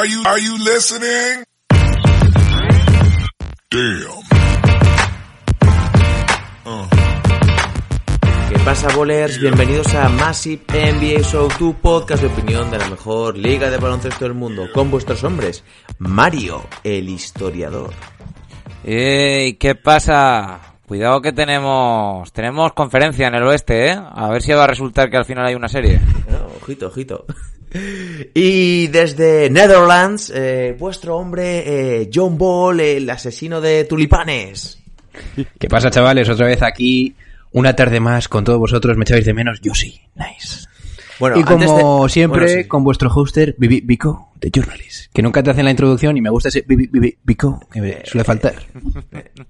Are you, are you listening? Damn. ¿Qué pasa, bolers? Bienvenidos a Massive NBA Show, tu podcast de opinión de la mejor liga de baloncesto del mundo, con vuestros hombres, Mario, el historiador. ¡Ey! ¿Qué pasa? Cuidado que tenemos tenemos conferencia en el oeste, ¿eh? A ver si va a resultar que al final hay una serie. Ah, ojito, ojito. Y desde Netherlands, eh, vuestro hombre, eh, John Ball, el asesino de tulipanes. ¿Qué pasa, chavales? Otra vez aquí, una tarde más con todos vosotros. ¿Me echáis de menos? Yo sí. Nice. Bueno, y como de- siempre, bueno, sí. con vuestro hoster, Bibi- Vico, de Journalist. Que nunca te hacen la introducción y me gusta ese Bibi- Bibi- Vico, que me suele faltar.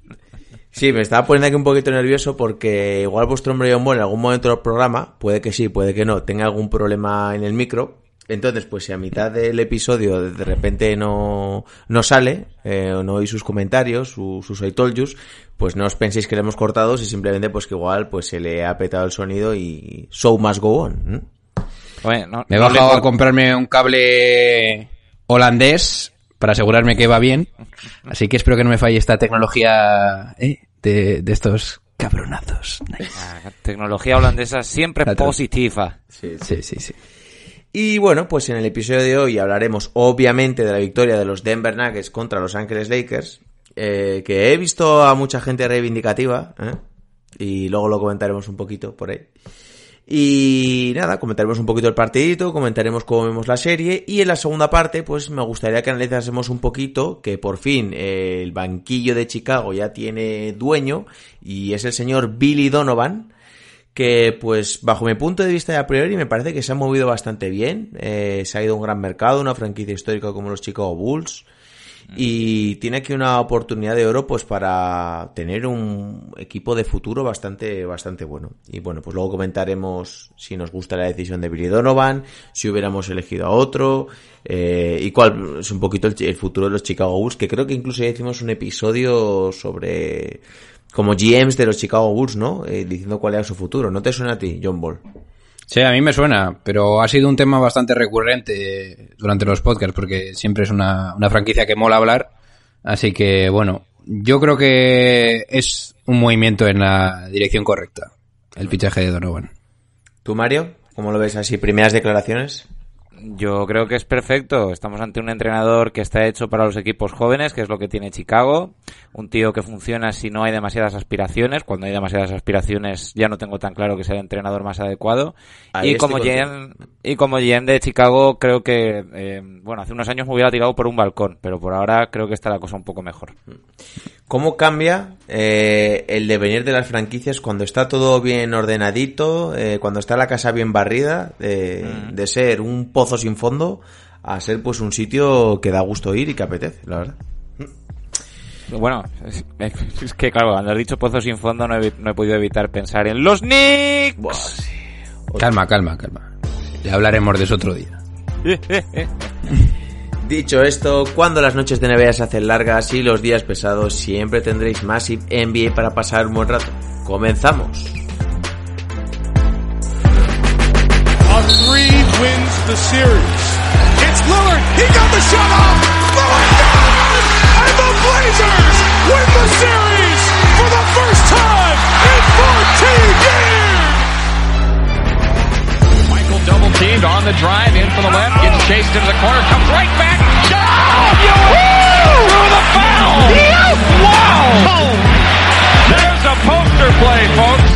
Sí, me estaba poniendo aquí un poquito nervioso porque igual vuestro hombre John Ball en algún momento del programa, puede que sí, puede que no, tenga algún problema en el micro. Entonces, pues si a mitad del episodio de repente no, no sale, eh, o no oís sus comentarios, su- sus I told yous, pues no os penséis que le hemos cortado, si simplemente pues que igual pues se le ha petado el sonido y show must go on. ¿no? Oye, no- Me he no le bajado a comprarme un cable holandés para asegurarme que va bien. Así que espero que no me falle esta tecnología eh, de, de estos cabronazos. Nice. Ah, Tecnología holandesa siempre positiva. Sí, sí, sí. Y bueno, pues en el episodio de hoy hablaremos obviamente de la victoria de los Denver Nuggets contra Los Ángeles Lakers, eh, que he visto a mucha gente reivindicativa, ¿eh? y luego lo comentaremos un poquito por ahí. Y nada, comentaremos un poquito el partidito, comentaremos cómo vemos la serie y en la segunda parte pues me gustaría que analizásemos un poquito que por fin eh, el banquillo de Chicago ya tiene dueño y es el señor Billy Donovan que pues bajo mi punto de vista de a priori me parece que se ha movido bastante bien, eh, se ha ido a un gran mercado, una franquicia histórica como los Chicago Bulls. Y tiene aquí una oportunidad de oro pues para tener un equipo de futuro bastante bastante bueno. Y bueno pues luego comentaremos si nos gusta la decisión de Billy Donovan si hubiéramos elegido a otro eh, y cuál es un poquito el, el futuro de los Chicago Bulls que creo que incluso ya hicimos un episodio sobre como GMs de los Chicago Bulls no Eh, diciendo cuál era su futuro. No te suena a ti John Ball Sí, a mí me suena, pero ha sido un tema bastante recurrente durante los podcasts porque siempre es una, una franquicia que mola hablar. Así que, bueno, yo creo que es un movimiento en la dirección correcta, el fichaje de Donovan. tú Mario cómo lo ves así primeras declaraciones Yo creo que es perfecto. Estamos ante un entrenador que está hecho para los equipos jóvenes, que es lo que tiene Chicago. Un tío que funciona si no hay demasiadas aspiraciones. Cuando hay demasiadas aspiraciones ya no tengo tan claro que sea el entrenador más adecuado. Ahí y como. GM, y como GM de Chicago creo que, eh, bueno, hace unos años me hubiera tirado por un balcón, pero por ahora creo que está la cosa un poco mejor. ¿Cómo cambia eh, el devenir de las franquicias cuando está todo bien ordenadito, eh, cuando está la casa bien barrida, de, de ser un pozo sin fondo a ser pues un sitio que da gusto ir y que apetece, la verdad? Bueno, es, es que claro, cuando has dicho pozo sin fondo no he, no he podido evitar pensar en los Knicks. Calma, calma, calma. Ya hablaremos de eso otro día. Dicho esto, cuando las noches de NBA se hacen largas y los días pesados, siempre tendréis Massive NBA para pasar un buen rato. ¡Comenzamos! A three wins the series. It's Lillard. He got the shot. Lillard! And the Blazers win the series for the first time in 14 Michael double teamed on the drive in for the left, gets chased into the corner, comes right back. Oh, through the foul. Wow. There's a poster play, folks.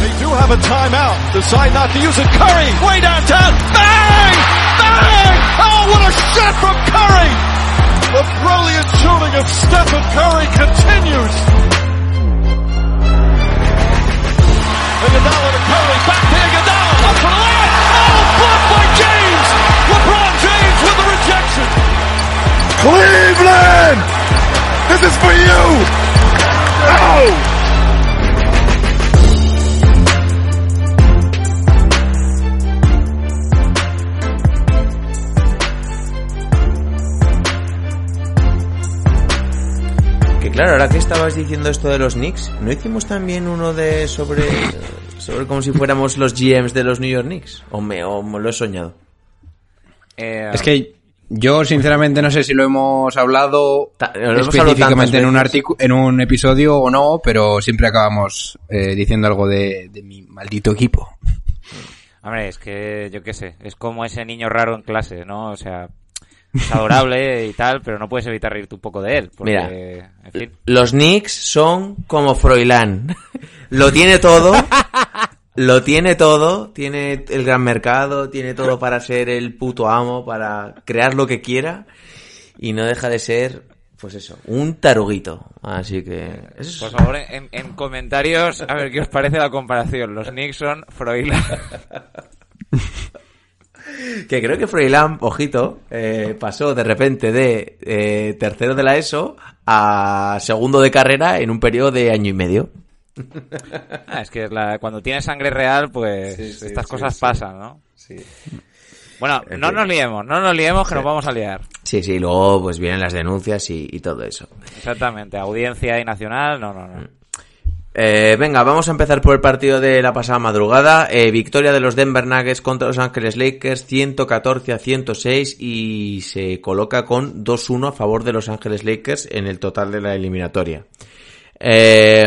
They do have a timeout. Decide not to use it. Curry, way downtown. Bang! Bang! Oh, what a shot from Curry! The brilliant shooting of Stephen Curry continues. Iguodala Cleveland, this is for you. Oh. claro, ahora que estabas diciendo esto de los Knicks, ¿no hicimos también uno de sobre sobre como si fuéramos los GMs de los New York Knicks? ¿O me, o me lo he soñado? Eh, Es que yo sinceramente no sé si lo hemos hablado Ta- lo hemos hablado específicamente en un en un episodio o no, pero siempre acabamos eh, diciendo algo de, de mi maldito equipo. Hombre, es que yo qué sé, es como ese niño raro en clase, ¿no? O sea, es adorable y tal, pero no puedes evitar reírte un poco de él. Porque, Mira. en fin. Los Knicks son como Froilán. lo tiene todo. Lo tiene todo, tiene el gran mercado, tiene todo para ser el puto amo, para crear lo que quiera y no deja de ser, pues eso, un taruguito. Así que eso Por favor, en, en comentarios, a ver qué os parece la comparación. Los Knicks son Froilán. Que creo que Froilán, ojito, eh, pasó de repente de eh, tercero de la ESO a segundo de carrera en un periodo de año y medio. Ah, es que la- cuando tienes sangre real, pues Sí, sí, estas sí, cosas sí. pasan, ¿no? Sí. Bueno, En no fin. nos liemos, no nos liemos que nos vamos a liar. Sí, sí, luego pues vienen las denuncias y, y todo eso. Exactamente, audiencia y nacional, no, no, no. Eh, venga, vamos a empezar por el partido de la pasada madrugada. Eh, victoria de los Denver Nuggets contra los Ángeles Lakers, 114 a 106 y se coloca con 2-1 a favor de los Ángeles Lakers en el total de la eliminatoria. Eh,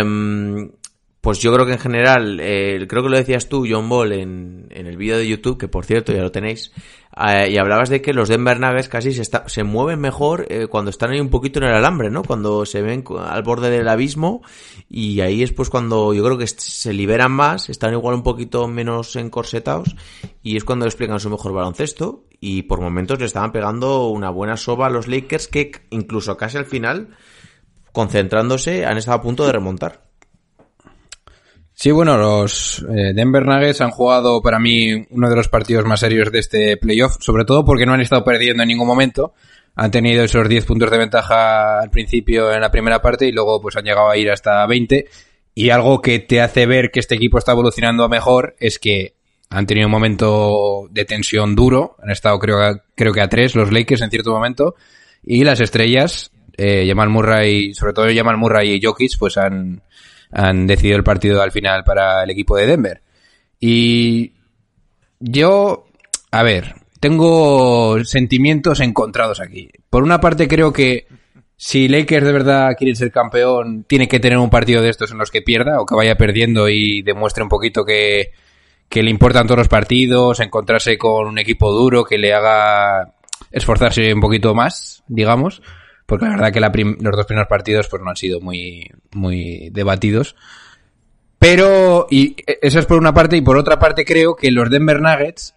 pues yo creo que en general, eh, creo que lo decías tú, John Ball, en, en el vídeo de YouTube, que por cierto ya lo tenéis, eh, y hablabas de que los Denver Nuggets casi se, se mueven mejor eh, cuando están ahí un poquito en el alambre, ¿no? Cuando se ven al borde del abismo y ahí es pues cuando yo creo que se liberan más, están igual un poquito menos encorsetados y es cuando explican su mejor baloncesto y por momentos le estaban pegando una buena soba a los Lakers que incluso casi al final, concentrándose, han estado a punto de remontar. Sí, bueno, los eh, Denver Nuggets han jugado para mí uno de los partidos más serios de este playoff, sobre todo porque no han estado perdiendo en ningún momento. Han tenido esos 10 puntos de ventaja al principio en la primera parte y luego pues han llegado a ir hasta 20. Y algo que te hace ver que este equipo está evolucionando mejor es que han tenido un momento de tensión duro. Han estado creo, creo que a 3 los Lakers en cierto momento. Y las estrellas, eh, Jamal Murray, sobre todo Jamal Murray y Jokic, pues han, han decidido el partido al final para el equipo de Denver. Y yo, a ver, tengo sentimientos encontrados aquí. Por una parte creo que si Lakers de verdad quiere ser campeón, tiene que tener un partido de estos en los que pierda o que vaya perdiendo y demuestre un poquito que, que le importan todos los partidos, encontrarse con un equipo duro que le haga esforzarse un poquito más, digamos, porque la verdad que la los dos primeros partidos pues no han sido muy, muy debatidos. Pero, y eso es por una parte, y por otra parte creo que los Denver Nuggets,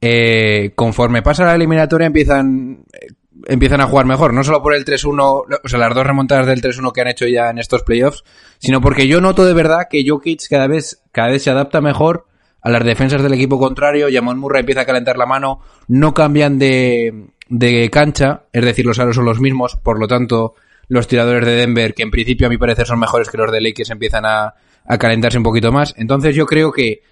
eh, conforme pasa la eliminatoria, empiezan, eh, empiezan a jugar mejor. No solo por el 3-1, o sea, las dos remontadas del 3-1 que han hecho ya en estos playoffs, sino porque yo noto de verdad que Jokic cada vez, cada vez se adapta mejor a las defensas del equipo contrario. Jamal Murray empieza a calentar la mano, no cambian de, de cancha, es decir, los aros son los mismos, por lo tanto, los tiradores de Denver, que en principio a mi parecer son mejores que los de Lakers, empiezan a, a calentarse un poquito más. Entonces yo creo que,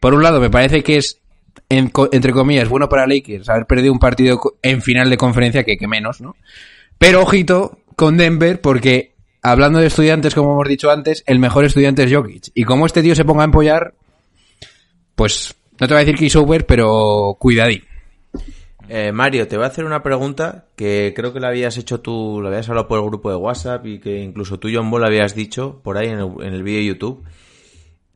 por un lado, me parece que es, entre comillas, bueno para Lakers haber perdido un partido en final de conferencia, que, que menos, ¿no? Pero ojito con Denver, porque hablando de estudiantes, como hemos dicho antes, el mejor estudiante es Jokic. Y como este tío se ponga a empollar, pues no te voy a decir que over, pero cuidadín. Eh, Mario, te voy a hacer una pregunta que creo que la habías hecho tú, la habías hablado por el grupo de WhatsApp y que incluso tú, John Ball, habías dicho por ahí en el, en el vídeo de YouTube.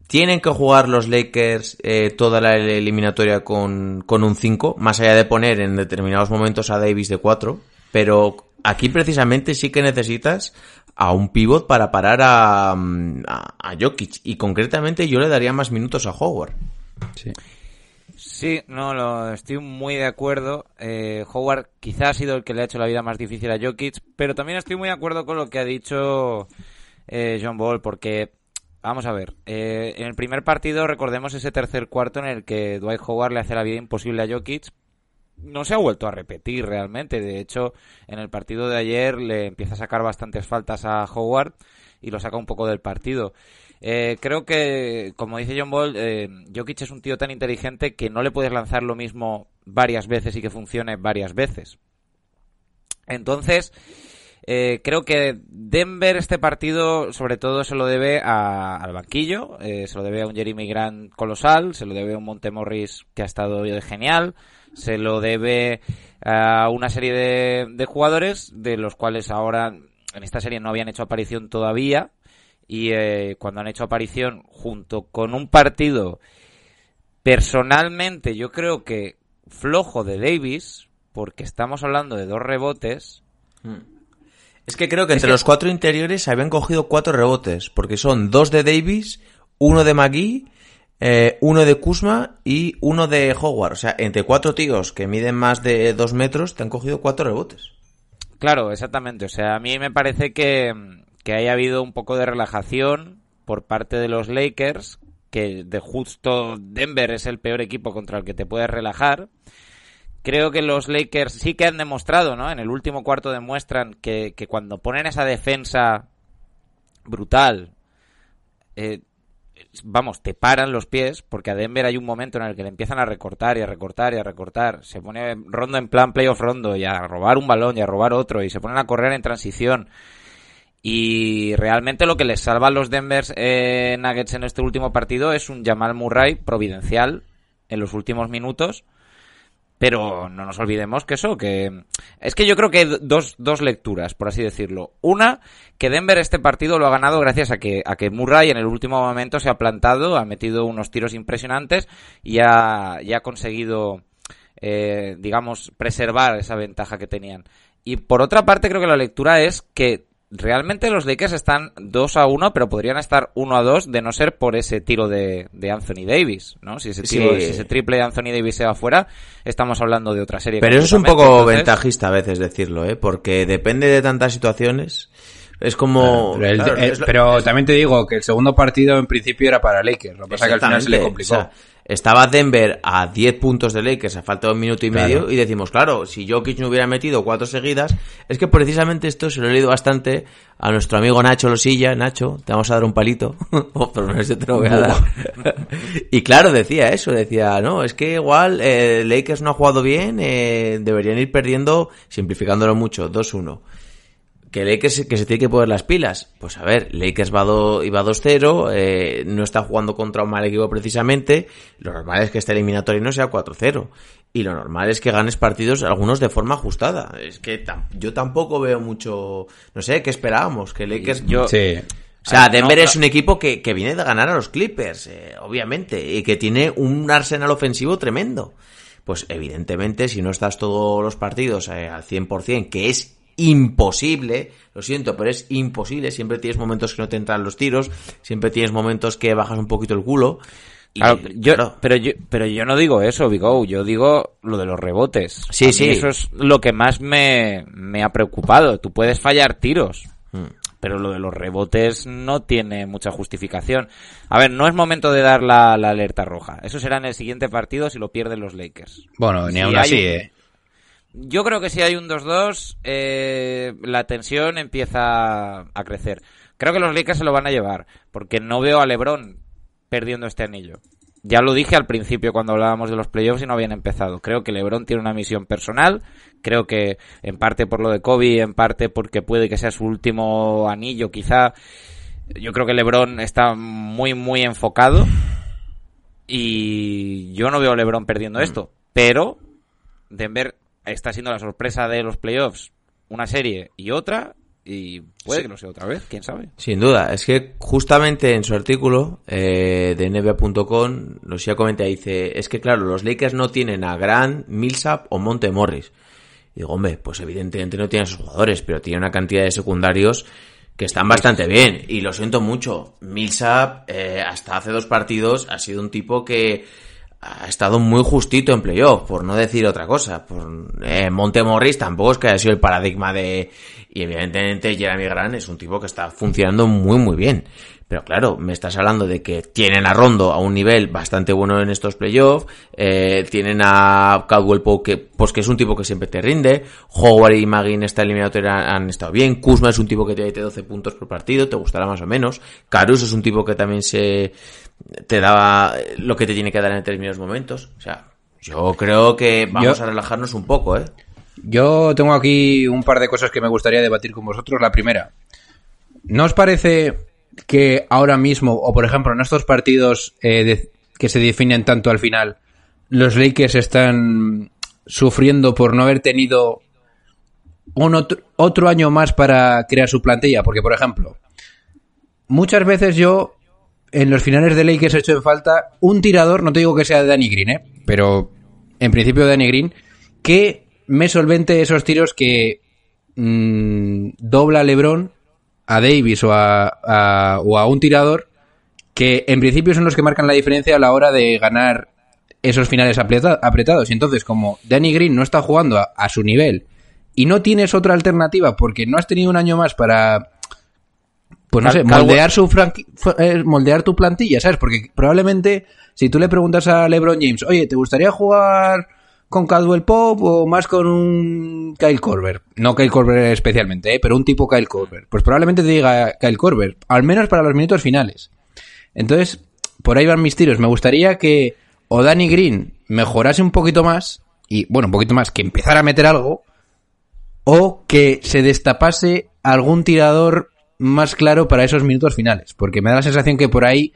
¿Tienen que jugar los Lakers eh, toda la eliminatoria con, con un 5? Más allá de poner en determinados momentos a Davis de 4. Pero aquí precisamente sí que necesitas a un pivot para parar a, mm, a, a Jokic. Y concretamente yo le daría más minutos a Howard. Sí. Sí, no, lo, estoy muy de acuerdo. Eh, Howard quizás ha sido el que le ha hecho la vida más difícil a Jokic, pero también estoy muy de acuerdo con lo que ha dicho eh, John Ball, porque, vamos a ver, eh, en el primer partido recordemos ese tercer cuarto en el que Dwight Howard le hace la vida imposible a Jokic, no se ha vuelto a repetir realmente. De hecho, en el partido de ayer le empieza a sacar bastantes faltas a Howard y lo saca un poco del partido. Eh, creo que, como dice John Ball, eh, Jokic es un tío tan inteligente que no le puedes lanzar lo mismo varias veces y que funcione varias veces. Entonces, eh, creo que Denver este partido sobre todo se lo debe a- al banquillo, eh, se lo debe a un Jeremy Grant colosal, se lo debe a un Montemorris que ha estado genial, se lo debe a una serie de, de jugadores de los cuales ahora en esta serie no habían hecho aparición todavía y eh, cuando han hecho aparición junto con un partido personalmente yo creo que flojo de Davis porque estamos hablando de dos rebotes Es que creo que entre que- los cuatro interiores se habían cogido cuatro rebotes, porque son dos de Davis, uno de McGee, eh, uno de Kuzma y uno de Howard. O sea, entre cuatro tíos que miden más de dos metros, te han cogido cuatro rebotes. Claro, exactamente. O sea, a mí me parece que, que haya habido un poco de relajación por parte de los Lakers, que de justo Denver es el peor equipo contra el que te puedes relajar. Creo que los Lakers sí que han demostrado, ¿no? En el último cuarto demuestran que, que cuando ponen esa defensa brutal, eh, vamos, te paran los pies, porque a Denver hay un momento en el que le empiezan a recortar y a recortar y a recortar. Se pone rondo en plan playoff rondo y a robar un balón y a robar otro y se ponen a correr en transición. Y realmente lo que les salva a los Denver eh, Nuggets en este último partido es un Jamal Murray providencial en los últimos minutos. Pero no nos olvidemos que eso, que... Es que yo creo que hay dos, dos lecturas, por así decirlo. Una, que Denver este partido lo ha ganado gracias a que, a que Murray en el último momento se ha plantado, ha metido unos tiros impresionantes y ha, y ha conseguido, eh, digamos, preservar esa ventaja que tenían. Y por otra parte, creo que la lectura es que realmente los Lakers están 2 a 1, pero podrían estar 1 a 2 de no ser por ese tiro de, de Anthony Davis, ¿no? Si ese, tiro, Sí. si ese triple de Anthony Davis se va fuera, estamos hablando de otra serie. Pero eso es un poco Entonces, ventajista a veces decirlo, ¿eh? Porque depende de tantas situaciones. Es como... Pero, el- claro, eh, es lo- pero también te digo que el segundo partido en principio era para Lakers. Lo que pasa es que al final se le complicó. o sea, estaba Denver a 10 puntos de Lakers a falta de un minuto y Claro. medio y decimos, claro, si Jokic no hubiera metido cuatro seguidas, es que precisamente esto se lo he leído bastante a nuestro amigo Nacho Losilla. Nacho, te vamos a dar un palito. o por lo menos yo te lo voy a dar. y claro, decía eso, decía, no, es que igual eh, Lakers no ha jugado bien, eh, deberían ir perdiendo, simplificándolo mucho, 2-1 que Lakers que se tiene que poner las pilas. Pues a ver, Lakers va do- iba 2-0, eh, no está jugando contra un mal equipo precisamente. Lo normal es que este eliminatorio no sea 4-0. Y lo normal es que ganes partidos, algunos de forma ajustada. Es que tam- yo tampoco veo mucho, no sé, ¿qué esperábamos? Que Lakers... Yo- Sí. O sea, Denver no, es un equipo que, que viene de ganar a los Clippers, eh, obviamente, y que tiene un arsenal ofensivo tremendo. Pues evidentemente, si no estás todos los partidos eh, al 100%, que es imposible, lo siento, pero es imposible, siempre tienes momentos que no te entran los tiros, siempre tienes momentos que bajas un poquito el culo. Y, Claro, yo, claro, pero yo, pero yo no digo eso, Vigo, yo digo lo de los rebotes. Sí, A mí sí. Eso es lo que más me, me ha preocupado. Tú puedes fallar tiros, Mm. pero lo de los rebotes no tiene mucha justificación. A ver, no es momento de dar la, la alerta roja. Eso será en el siguiente partido si lo pierden los Lakers. Bueno, ni Si aún así, un- eh. Yo creo que si hay un 2-2, eh, la tensión empieza a crecer. Creo que los Lakers se lo van a llevar, porque no veo a LeBron perdiendo este anillo. Ya lo dije al principio cuando hablábamos de los playoffs y no habían empezado. Creo que LeBron tiene una misión personal. Creo que en parte por lo de Kobe, en parte porque puede que sea su último anillo, quizá. Yo creo que LeBron está muy, muy enfocado. Y yo no veo a LeBron perdiendo esto. Pero Denver está siendo la sorpresa de los playoffs. Una serie y otra. Y puede que lo sea otra vez, quién sabe. Sin duda, es que justamente en su artículo eh, de NBA.com, Lucia comenta, dice, es que claro, los Lakers no tienen a Grant, Millsap o Monte Morris. Y digo, hombre, pues evidentemente no tienen a esos jugadores, pero tiene una cantidad de secundarios que están bastante bien. Y lo siento mucho, Millsap eh, hasta hace dos partidos ha sido un tipo que ha estado muy justito en playoff, por no decir otra cosa. Por, eh, Monte Morris tampoco es que haya sido el paradigma de... Y evidentemente Jeremy Grant es un tipo que está funcionando muy muy bien. Pero claro, me estás hablando de que tienen a Rondo a un nivel bastante bueno en estos playoffs, eh, tienen a Caldwell Pope que, pues que es un tipo que siempre te rinde, Howard y Magui en esta eliminatoria han estado bien, Kuzma es un tipo que te mete 12 puntos por partido, te gustará más o menos, Caruso es un tipo que también se te da lo que te tiene que dar en determinados momentos, o sea, yo creo que vamos Yo- a relajarnos un poco, ¿eh? Yo tengo aquí un par de cosas que me gustaría debatir con vosotros. La primera, ¿no os parece que ahora mismo, o por ejemplo en estos partidos eh, de- que se definen tanto al final, los Lakers están sufriendo por no haber tenido un otro, otro año más para crear su plantilla? Porque, por ejemplo, muchas veces yo en los finales de Lakers he hecho falta un tirador, no te digo que sea Danny Green, ¿eh? pero en principio Danny Green, que me solvente esos tiros que mm, dobla LeBron, a Davis o a, a- o a un tirador que en principio son los que marcan la diferencia a la hora de ganar esos finales apreta- apretados. Y entonces, como Danny Green no está jugando a su nivel y no tienes otra alternativa porque no has tenido un año más para pues no Cal- sé, moldear su franqui- eh, moldear tu plantilla, ¿sabes? Porque probablemente si tú le preguntas a LeBron James, oye, ¿te gustaría jugar con Caldwell Pope o más con un Kyle Korver? No Kyle Korver especialmente, ¿eh? pero un tipo Kyle Korver. Pues probablemente te diga Kyle Korver, al menos para los minutos finales. Entonces, por ahí van mis tiros. Me gustaría que o Danny Green mejorase un poquito más, y bueno, un poquito más, que empezara a meter algo, o que se destapase algún tirador más claro para esos minutos finales. Porque me da la sensación que por ahí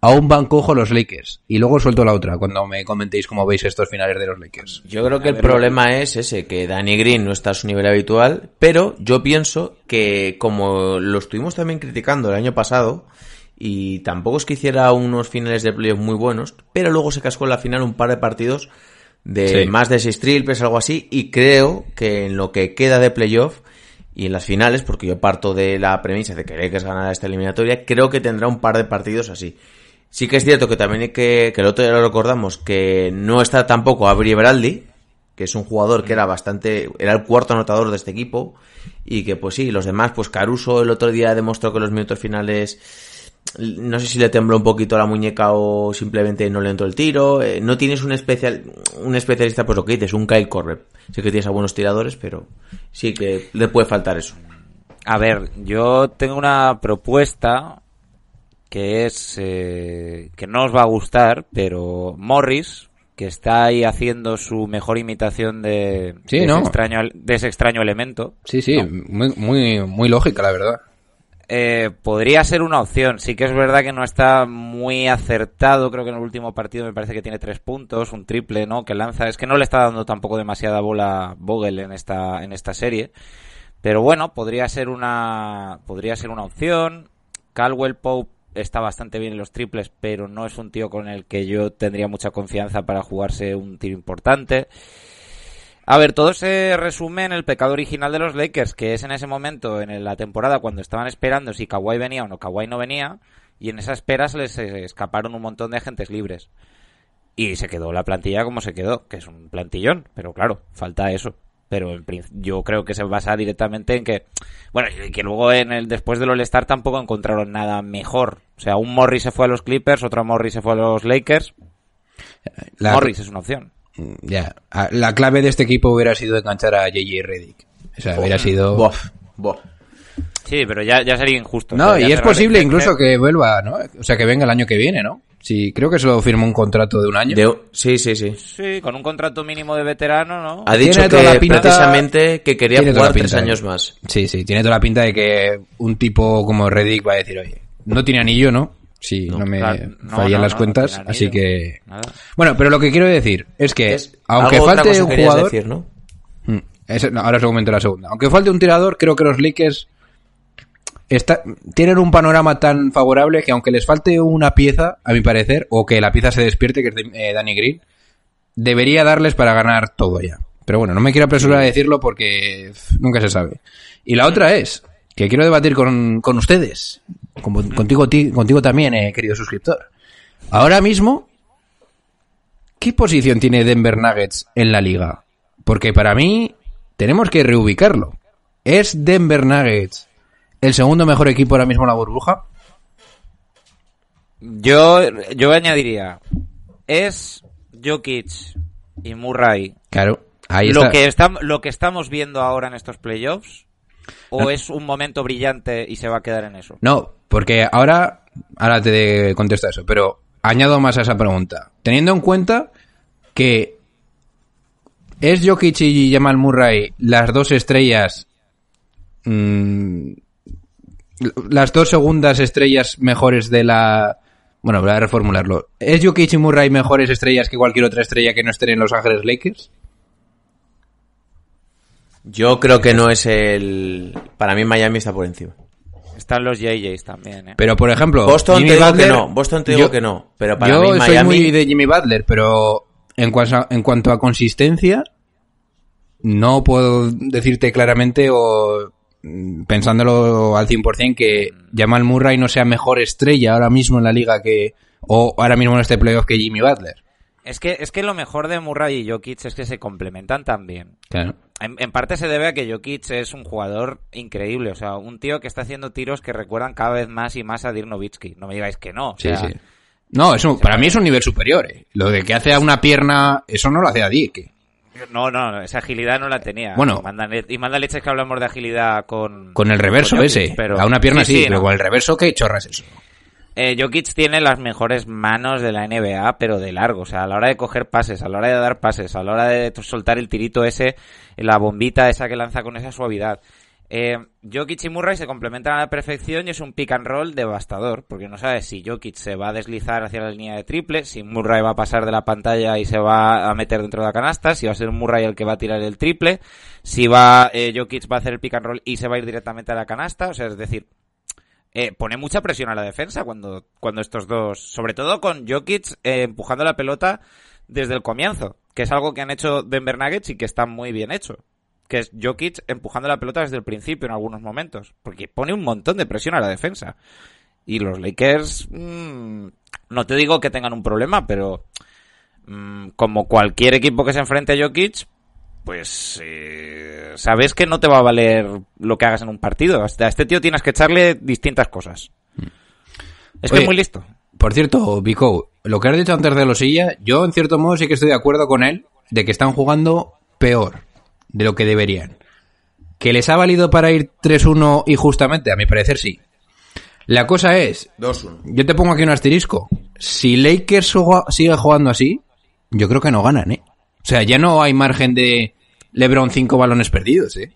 aún van cojo los Lakers. Y luego suelto la otra cuando me comentéis cómo veis estos finales de los Lakers. Yo creo que el problema es ese, que Danny Green no está a su nivel habitual, pero yo pienso que como lo estuvimos también criticando el año pasado, y tampoco es que hiciera unos finales de playoff muy buenos, pero luego se cascó en la final un par de partidos de Sí. más de seis triples, algo así, y creo que en lo que queda de playoff y en las finales, porque yo parto de la premisa de que Lakers ganará esta eliminatoria, creo que tendrá un par de partidos así. Sí que es cierto que también hay que, que el otro día lo recordamos, que no está tampoco Avery Beraldi, que es un jugador que era bastante, era el cuarto anotador de este equipo, y que pues sí, los demás, pues Caruso el otro día demostró que en los minutos finales, no sé si le tembló un poquito la muñeca o simplemente no le entró el tiro, eh, no tienes un especial, un especialista, pues lo que dices, un Kyle Korver. Sé que tienes a buenos tiradores, pero sí que le puede faltar eso. A ver, yo tengo una propuesta que es eh, que no os va a gustar, pero Morris, que está ahí haciendo su mejor imitación de, Sí, de, ¿no? ese, extraño, de ese extraño elemento, Sí, sí, muy, muy, muy lógica, la verdad. Eh, podría ser una opción. Sí que es verdad que no está muy acertado. Creo que en el último partido me parece que tiene tres puntos, un triple, ¿no? Que lanza. Es que no le está dando tampoco demasiada bola Vogel en esta, en esta serie. Pero bueno, podría ser una, podría ser una opción. Caldwell Pope está bastante bien en los triples, pero no es un tío con el que yo tendría mucha confianza para jugarse un tiro importante. A ver, todo se resume en el pecado original de los Lakers, que es en ese momento, en la temporada, cuando estaban esperando si Kawhi venía o no, Kawhi no venía, y en esa espera se les eh, escaparon un montón de agentes libres. Y se quedó la plantilla como se quedó, que es un plantillón, pero claro, falta eso. Pero en yo creo que se basa directamente en que, bueno, y que luego en el después del All-Star tampoco encontraron nada mejor. O sea, un Morris se fue a los Clippers, otro Morris se fue a los Lakers. La, Morris es una opción. Ya, a- la clave de este equipo hubiera sido enganchar a JJ Redick. O sea, hubiera sido... Bof, bof. Sí, pero ya, ya sería injusto. No, O sea, ya y es posible que- incluso que vuelva, ¿no? O sea, que venga el año que viene, ¿no? Sí, creo que solo firmó un contrato de un año. De- sí, sí, sí. Sí, con un contrato mínimo de veterano, ¿no? Ha dicho Tiene toda que la pinta- precisamente que quería jugar tres años más. Sí, sí, tiene toda la pinta de que un tipo como Reddick va a decir, oye, no tiene anillo, ¿no? Sí, no, me Claro, fallan no, las cuentas, así que... Nada. Bueno, pero lo que quiero decir es que, Es aunque algo falte un jugador... decir, ¿no? Mm, no, ahora os comento la segunda. Aunque falte un tirador, creo que los Lakers está- tienen un panorama tan favorable que aunque les falte una pieza, a mi parecer, o que la pieza se despierte, que es de, eh, Danny Green, debería darles para ganar todo ya. Pero bueno, no me quiero apresurar a decirlo porque nunca se sabe. Y la otra es que quiero debatir con, con ustedes, como- contigo, ti- contigo también, eh, querido suscriptor. Ahora mismo, ¿qué posición tiene Denver Nuggets en la liga? Porque para mí tenemos que reubicarlo. ¿Es Denver Nuggets el segundo mejor equipo ahora mismo en la burbuja? Yo, yo añadiría, es Jokic y Murray Claro, ahí lo que lo que estamos viendo ahora en estos playoffs o No. es un momento brillante y se va a quedar en eso. No, porque ahora, ahora te contesto eso, pero añado más a esa pregunta. Teniendo en cuenta que es Jokic y Jamal Murray las dos estrellas, mm, las dos segundas estrellas mejores de la... Bueno, voy a reformularlo. ¿Es Jokic y Murray mejores estrellas que cualquier otra estrella que no estén en Los Ángeles Lakers? Yo creo que no es el. Para mí, Miami está por encima. Están los JJs también, ¿eh? Pero, por ejemplo, Boston Jimmy te digo Butler- que no. Boston te digo yo- que no. Pero para yo mí, soy Miami. muy de Jimmy Butler, pero en cuanto, a, en cuanto a consistencia, no puedo decirte claramente o mm, pensándolo al 100% que Jamal Murray no sea mejor estrella ahora mismo en la liga que o ahora mismo en este playoff que Jimmy Butler. Es que, es que lo mejor de Murray y Jokic es que se complementan tan bien. Claro. En, en parte se debe a que Jokic es un jugador increíble, o sea, un tío que está haciendo tiros que recuerdan cada vez más y más a Dirk Nowitzki. No me digáis que no. o Sí, sea, sí. No, eso, para mí es un nivel superior. eh. Lo de que hace a una pierna, eso no lo hace a Dick. No, no, esa agilidad no la tenía. Bueno. y manda, le- y manda leches que hablamos de agilidad con... Con el reverso con ese. pero- A una pierna sí, pero no. con el reverso, ¿qué chorras es eso? Eh, Jokic tiene las mejores manos de la NBA, pero de largo. O sea, a la hora de coger pases, a la hora de dar pases, a la hora de soltar el tirito ese, la bombita esa que lanza con esa suavidad. Eh, Jokic y Murray se complementan a la perfección y es un pick and roll devastador, porque no sabes si Jokic se va a deslizar hacia la línea de triple, si Murray va a pasar de la pantalla y se va a meter dentro de la canasta, si va a ser Murray el que va a tirar el triple, si va eh, Jokic va a hacer el pick and roll y se va a ir directamente a la canasta, o sea, es decir, eh, pone mucha presión a la defensa cuando, cuando estos dos, sobre todo con Jokic eh, empujando la pelota desde el comienzo, que es algo que han hecho Denver Nuggets y que está muy bien hecho. Que es Jokic empujando la pelota desde el principio en algunos momentos, porque pone un montón de presión a la defensa. Y los Lakers, mm, no te digo que tengan un problema, pero mm, como cualquier equipo que se enfrente a Jokic, pues eh, sabes que no te va a valer lo que hagas en un partido. Hasta a este tío tienes que echarle distintas cosas. Es que es muy listo. Por cierto, Vico, lo que has dicho antes de Losilla, yo en cierto modo sí que estoy de acuerdo con él de que están jugando peor de lo que deberían. ¿Que les ha valido para ir 3-1 y justamente? A mi parecer sí. La cosa es, 2-1. yo te pongo aquí un asterisco. Si Lakers sigue jugando así, yo creo que no ganan, ¿eh? O sea, ya no hay margen de LeBron cinco balones perdidos, ¿eh?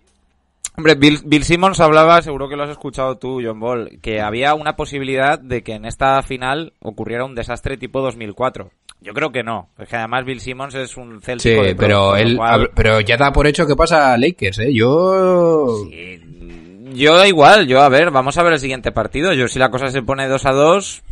Hombre, Bill, Bill Simmons hablaba, seguro que lo has escuchado tú, John Ball, que había una posibilidad de que en esta final ocurriera un desastre tipo 2004. Yo creo que no. Es que además Bill Simmons es un Sí, céltico de pro, pero él, cual- pero ya da por hecho que pasa a Lakers, ¿eh? Yo... Yo da igual, yo a ver, vamos a ver el siguiente partido. Yo si la cosa se pone 2 a 2,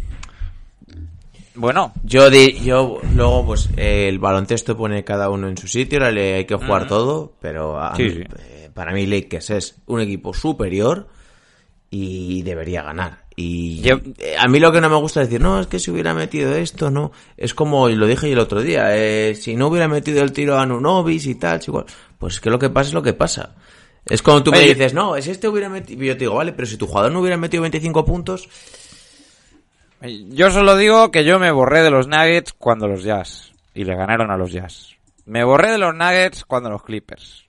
bueno, Yo, di- yo luego, pues eh, el baloncesto pone cada uno en su sitio, ahora le hay que jugar Ujú. todo, pero a Sí, mí- sí. eh, para mí Lakers es un equipo superior y debería ganar. Y Yo- eh, a mí lo que no me gusta es decir, no, es que si hubiera metido esto, no. Es como, y lo dije yo el otro día, eh, si no hubiera metido el tiro a Nunovis y tal, igual. Pues es que lo que pasa es lo que pasa. Es como tú me dices, no, es este hubiera metido, yo te digo, vale, pero si tu jugador no hubiera metido 25 puntos, yo solo digo que yo me borré de los Nuggets cuando los Jazz y le ganaron a los Jazz. Me borré de los Nuggets cuando los Clippers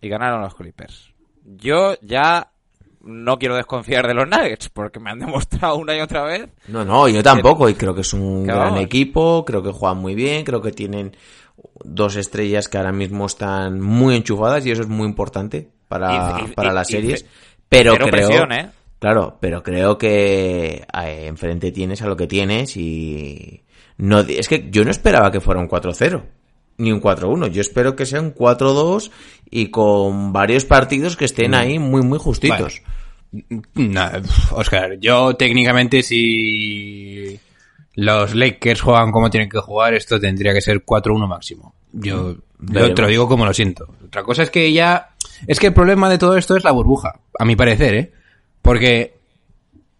y ganaron los Clippers. Yo ya no quiero desconfiar de los Nuggets porque me han demostrado una y otra vez No, no, yo tampoco. Y creo que es un gran vamos. equipo. Creo que juegan muy bien. Creo que tienen dos estrellas que ahora mismo están muy enchufadas y eso es muy importante para, Y- y- para y- las series. Pero creo, presión, ¿eh? Claro, pero creo que eh, enfrente tienes a lo que tienes y no es que yo no esperaba que fuera un 4-0 ni un 4-1. Yo espero que sea un 4-2 y con varios partidos que estén ahí muy muy justitos. Pf, Oscar, yo técnicamente si los Lakers juegan como tienen que jugar, esto tendría que ser 4-1 máximo. Yo, yo te lo digo como lo siento. Otra cosa es que ya... Es que el problema de todo esto es la burbuja, a mi parecer, ¿eh? Porque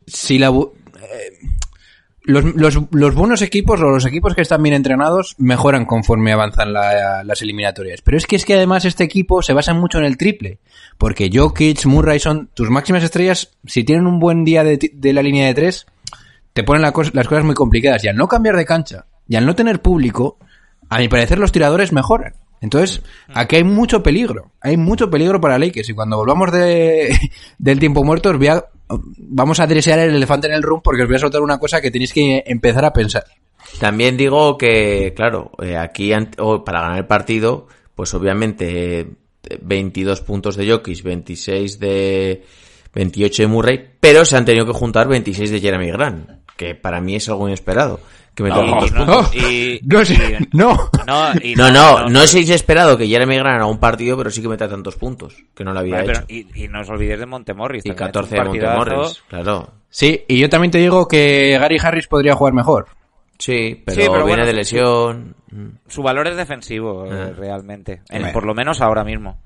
si la... eh, los, buenos equipos o los equipos que están bien entrenados mejoran conforme avanzan la- las eliminatorias. Pero es que es que además este equipo se basa mucho en el triple. Porque Jokic, Murray son tus máximas estrellas. Si tienen un buen día de, la línea de tres, te ponen las cosas muy complicadas. Y al no cambiar de cancha, y al no tener público, a mi parecer los tiradores mejoran. Entonces, aquí hay mucho peligro. Hay mucho peligro para Lakers. Y cuando volvamos de, del tiempo muerto, os voy a- vamos a desear el elefante en el room porque os voy a soltar una cosa que tenéis que empezar a pensar. También digo que, claro, eh, aquí para ganar el partido, pues obviamente eh, 22 puntos de Jokic, 26 de 28 de Murray, pero se han tenido que juntar 26 de Jeremy Grant, que para mí es algo inesperado. Que me Y- tantos y no- puntos. y- No sé, y- no. no, y No, no, no es inesperado que Jeremy Grant haga un partido, pero sí que meta tantos puntos, que no lo había Vale, hecho. pero- y, y no os olvidéis de Montemorris. Y también, 14 es de. Montemorris, claro. Sí, y yo también te digo que Gary Harris podría jugar mejor. Sí, pero, Sí, pero viene bueno, de lesión. Su valor es defensivo, eh, Ah. realmente. En- Bueno. Por lo menos ahora mismo.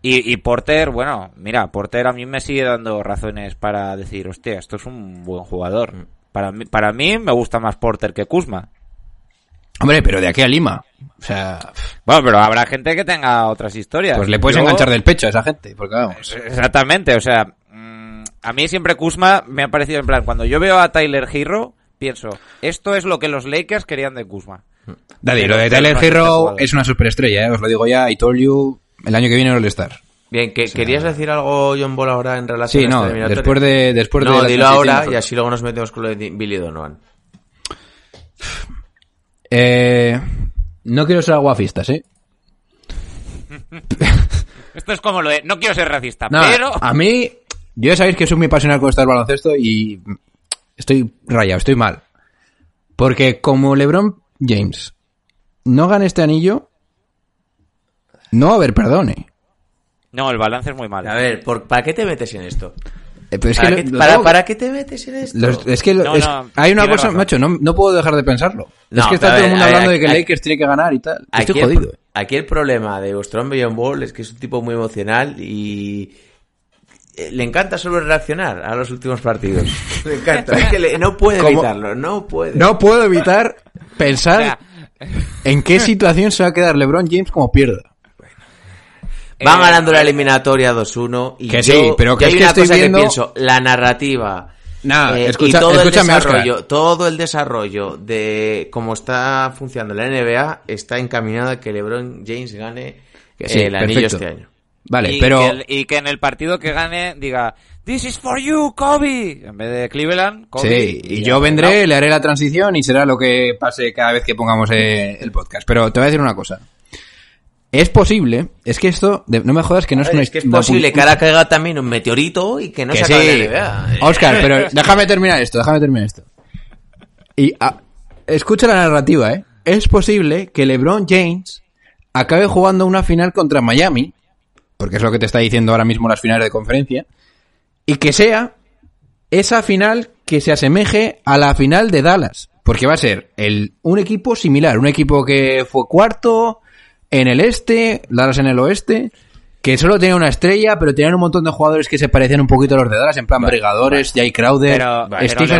Y, y Porter, bueno, mira, Porter a mí me sigue dando razones para decir, hostia, esto es un buen jugador. Para mí, para mí me gusta más Porter que Kuzma. Hombre, pero de aquí a Lima. O sea, Bueno, pero habrá gente que tenga otras historias. pues le puedes Yo- enganchar del pecho a esa gente, porque vamos. Exactamente, o sea, mm, a mí siempre Kuzma me ha parecido en plan, cuando yo veo a Tyler Hero, pienso, esto es lo que los Lakers querían de Kuzma. Daddy, Pero- lo de Tyler no es Hero es una superestrella, ¿eh? os lo digo ya, y told you, el año que viene All Star. Bien, que, ¿querías decir algo, John Ball, ahora en relación Sí, a no, eliminatoria? después de... Después no, de la dilo ahora y así luego nos metemos con lo de Billy Donovan. Eh, no quiero ser aguafistas, ¿eh? Esto es como lo de, no quiero ser racista, No, pero... a mí, yo ya sabéis que soy muy pasional con esto del baloncesto y estoy rayado, estoy mal. Porque como LeBron James no gane este anillo, no va a haber perdón, ¿eh? No, el balance es muy malo. A ver, ¿por, ¿para qué te metes en esto? Eh, pero es ¿Para, que qué, lo- lo para- tengo- para qué te metes en esto? los- es que lo- No, es- no, hay una cosa, razón. macho, no, no puedo dejar de pensarlo. No, es que está todo el mundo ver, hablando de que aquí- Lakers tiene que ganar y tal. Aquí Estoy el, jodido. pro- aquí el problema de hombre John Ball es que es un tipo muy emocional y eh, le encanta solo reaccionar a los últimos partidos. Le encanta, es que le- no puede evitarlo, no puede. No puedo evitar pensar O sea, en qué situación se va a quedar LeBron James como pierda. Van Eh, ganando la eliminatoria 2-1 y Que yo- sí, pero que hay una estoy cosa viendo- que pienso, la narrativa Nah, eh, escucha- y todo escúchame, el desarrollo, todo el desarrollo de cómo está funcionando la NBA está encaminado a que LeBron James gane Que sí, eh, el anillo perfecto. este año. Vale, y pero... Que el- y que en el partido que gane diga, This is for you, Kobe. En vez de Cleveland, Kobe. Sí, y yo vendré, le haré la transición y será lo que pase cada vez que pongamos el podcast. Pero te voy a decir una cosa. Es posible, es que esto, de- no me jodas que no es una es que es posible que ahora caiga también un meteorito y que no que se sí. acabe la NBA. Oscar, pero déjame terminar esto, déjame terminar esto. Y ah, escucha la narrativa, ¿eh? Es posible que LeBron James acabe jugando una final contra Miami, porque es lo que te está diciendo ahora mismo las finales de conferencia, y que sea esa final que se asemeje a la final de Dallas, porque va a ser el, un equipo similar, un equipo que fue cuarto en el este, Dallas en el oeste, que solo tenía una estrella, pero tenían un montón de jugadores que se parecían un poquito a los de Dallas, en plan brigadores, Jay Crowder, Pero-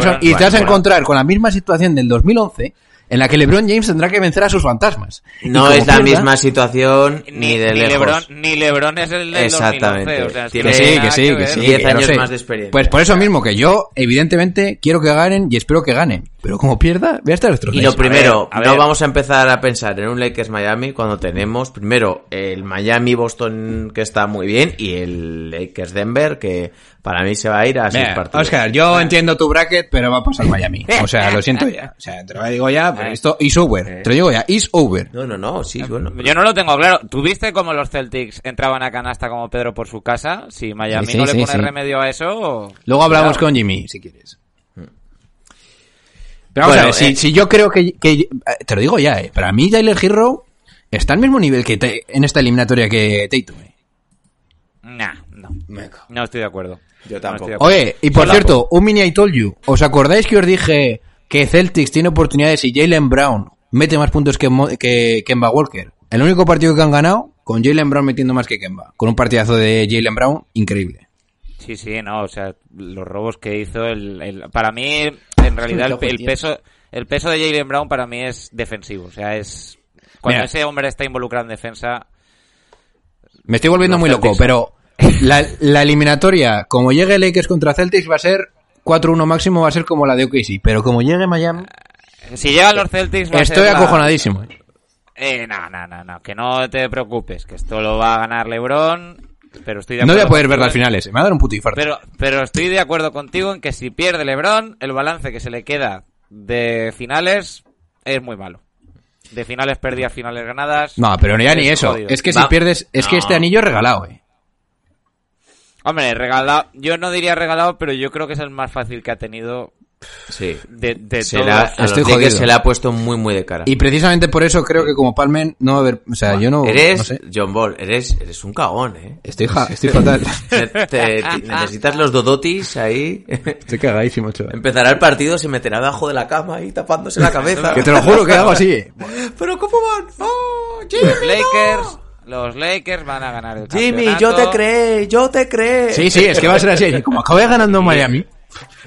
LeBron- y te vas a encontrar con la misma situación del 2011, en la que LeBron James tendrá que vencer a sus fantasmas. Y No es la pierda- misma situación ni, Ni, de ni lejos. Lebron, ni Lebron es el del Exactamente. 2011. O sea, es Que sí, que sí, que ver. sí. 10 que lo años sé. más de experiencia. Pues por eso mismo que yo, evidentemente, quiero que ganen y espero que ganen. Pero como pierda, voy a estar Y destrozado. lo primero, a no ver. vamos a empezar a pensar en un Lakers Miami cuando tenemos primero el Miami Boston que está muy bien y el Lakers Denver que para mí se va a ir a seis Mira, partidos. Oscar, yo entiendo tu bracket, pero va a pasar Miami. O sea, lo siento ya. O sea, te lo digo ya, pero esto is over. Te lo digo ya, is over. No, no, no, sí, bueno. Yo no lo tengo claro. ¿Tuviste cómo los Celtics entraban a canasta como Pedro por su casa? Si Miami Sí, sí, no le sí, pone sí. remedio a eso... Luego hablamos con Jimmy, si quieres. Pero vamos Bueno, a ver, si, eh. si yo creo que, que- eh, Te lo digo ya, eh. Para mí, Tyler Hero está al mismo nivel que te- en esta eliminatoria que Tatum. eh. Nah, no. No estoy de acuerdo. Yo tampoco. Oye, y por cierto, un mini I told you. ¿Os acordáis que os dije que Celtics tiene oportunidades y Jalen Brown mete más puntos que, que Kemba Walker? El único partido que han ganado con Jalen Brown metiendo más que Kemba. Con un partidazo de Jalen Brown increíble. Sí, sí, no, o sea, los robos que hizo, el, el- para mí, en realidad, el, el peso el peso de Jalen Brown para mí es defensivo, o sea, es... Cuando Mira. ese hombre está involucrado en defensa, Me estoy volviendo muy loco, pero la, la eliminatoria, como llegue Lakers contra Celtics, va a ser 4-1 máximo va a ser como la de OKC, pero como llegue Miami, Si llegan los Celtics va a estoy ser la- acojonadísimo. Eh, no, no, no, no, que no te preocupes, que esto lo va a ganar LeBron, pero estoy de No voy a poder ver las finales, me va a dar un puto infarto. Pero, pero estoy de acuerdo contigo en que si pierde LeBron, el balance que se le queda de finales es muy malo. De finales perdidas, finales ganadas. No, pero ya ni es eso. jodido. Es que si Va- pierdes, es que este anillo es regalado, eh. Hombre, regalado, yo no diría regalado, pero yo creo que es el más fácil que ha tenido Sí. de, de Se todos. le ha, a Estoy los Lakers se le ha puesto muy, muy de cara. Y precisamente por eso creo que como Palmen no va a haber, o sea, yo no, eres, no sé. John Ball, eres, eres un cagón, ¿eh? Estoy, ja- estoy fatal. Te- necesitas los dodotis ahí. estoy cagadísimo, chaval. Empezará el partido, se meterá debajo de la cama y tapándose la cabeza. Que te lo juro que hago así. Pero ¿cómo van? ¡Oh, Jimmy, no! Los Lakers van a ganar el Jimmy, campeonato. yo te creé, yo te creé. Sí, sí, es que va a ser así. Como acabé ganando en Miami,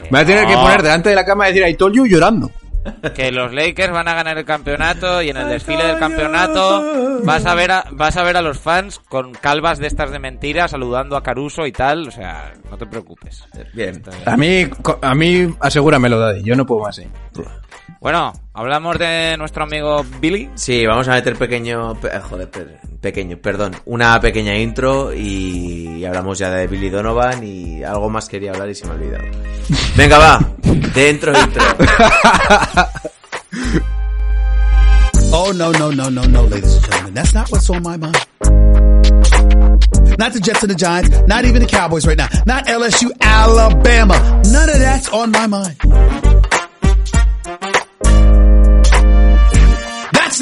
me voy a tener que poner delante de la cama y decir I told you llorando. que los Lakers van a ganar el campeonato y en el desfile del campeonato vas a ver a, vas a ver a los fans con calvas de estas de mentira saludando a Caruso y tal, o sea, no te preocupes. Bien. A mí, a mí, asegúramelo, Daddy. Yo no puedo más, eh. Bueno, hablamos de nuestro amigo Billy. Sí, vamos a meter pequeño, pe- eh, joder, pe- pequeño, perdón, una pequeña intro y hablamos ya de Billy Donovan y algo más quería hablar y se me ha olvidado. Venga, va, dentro intro. Oh, no, no, no, no, no, ladies and gentlemen. That's not what's on my mind. Not the Jets and the Giants, not even the Cowboys right now, not LSU, Alabama. None of that's on my mind.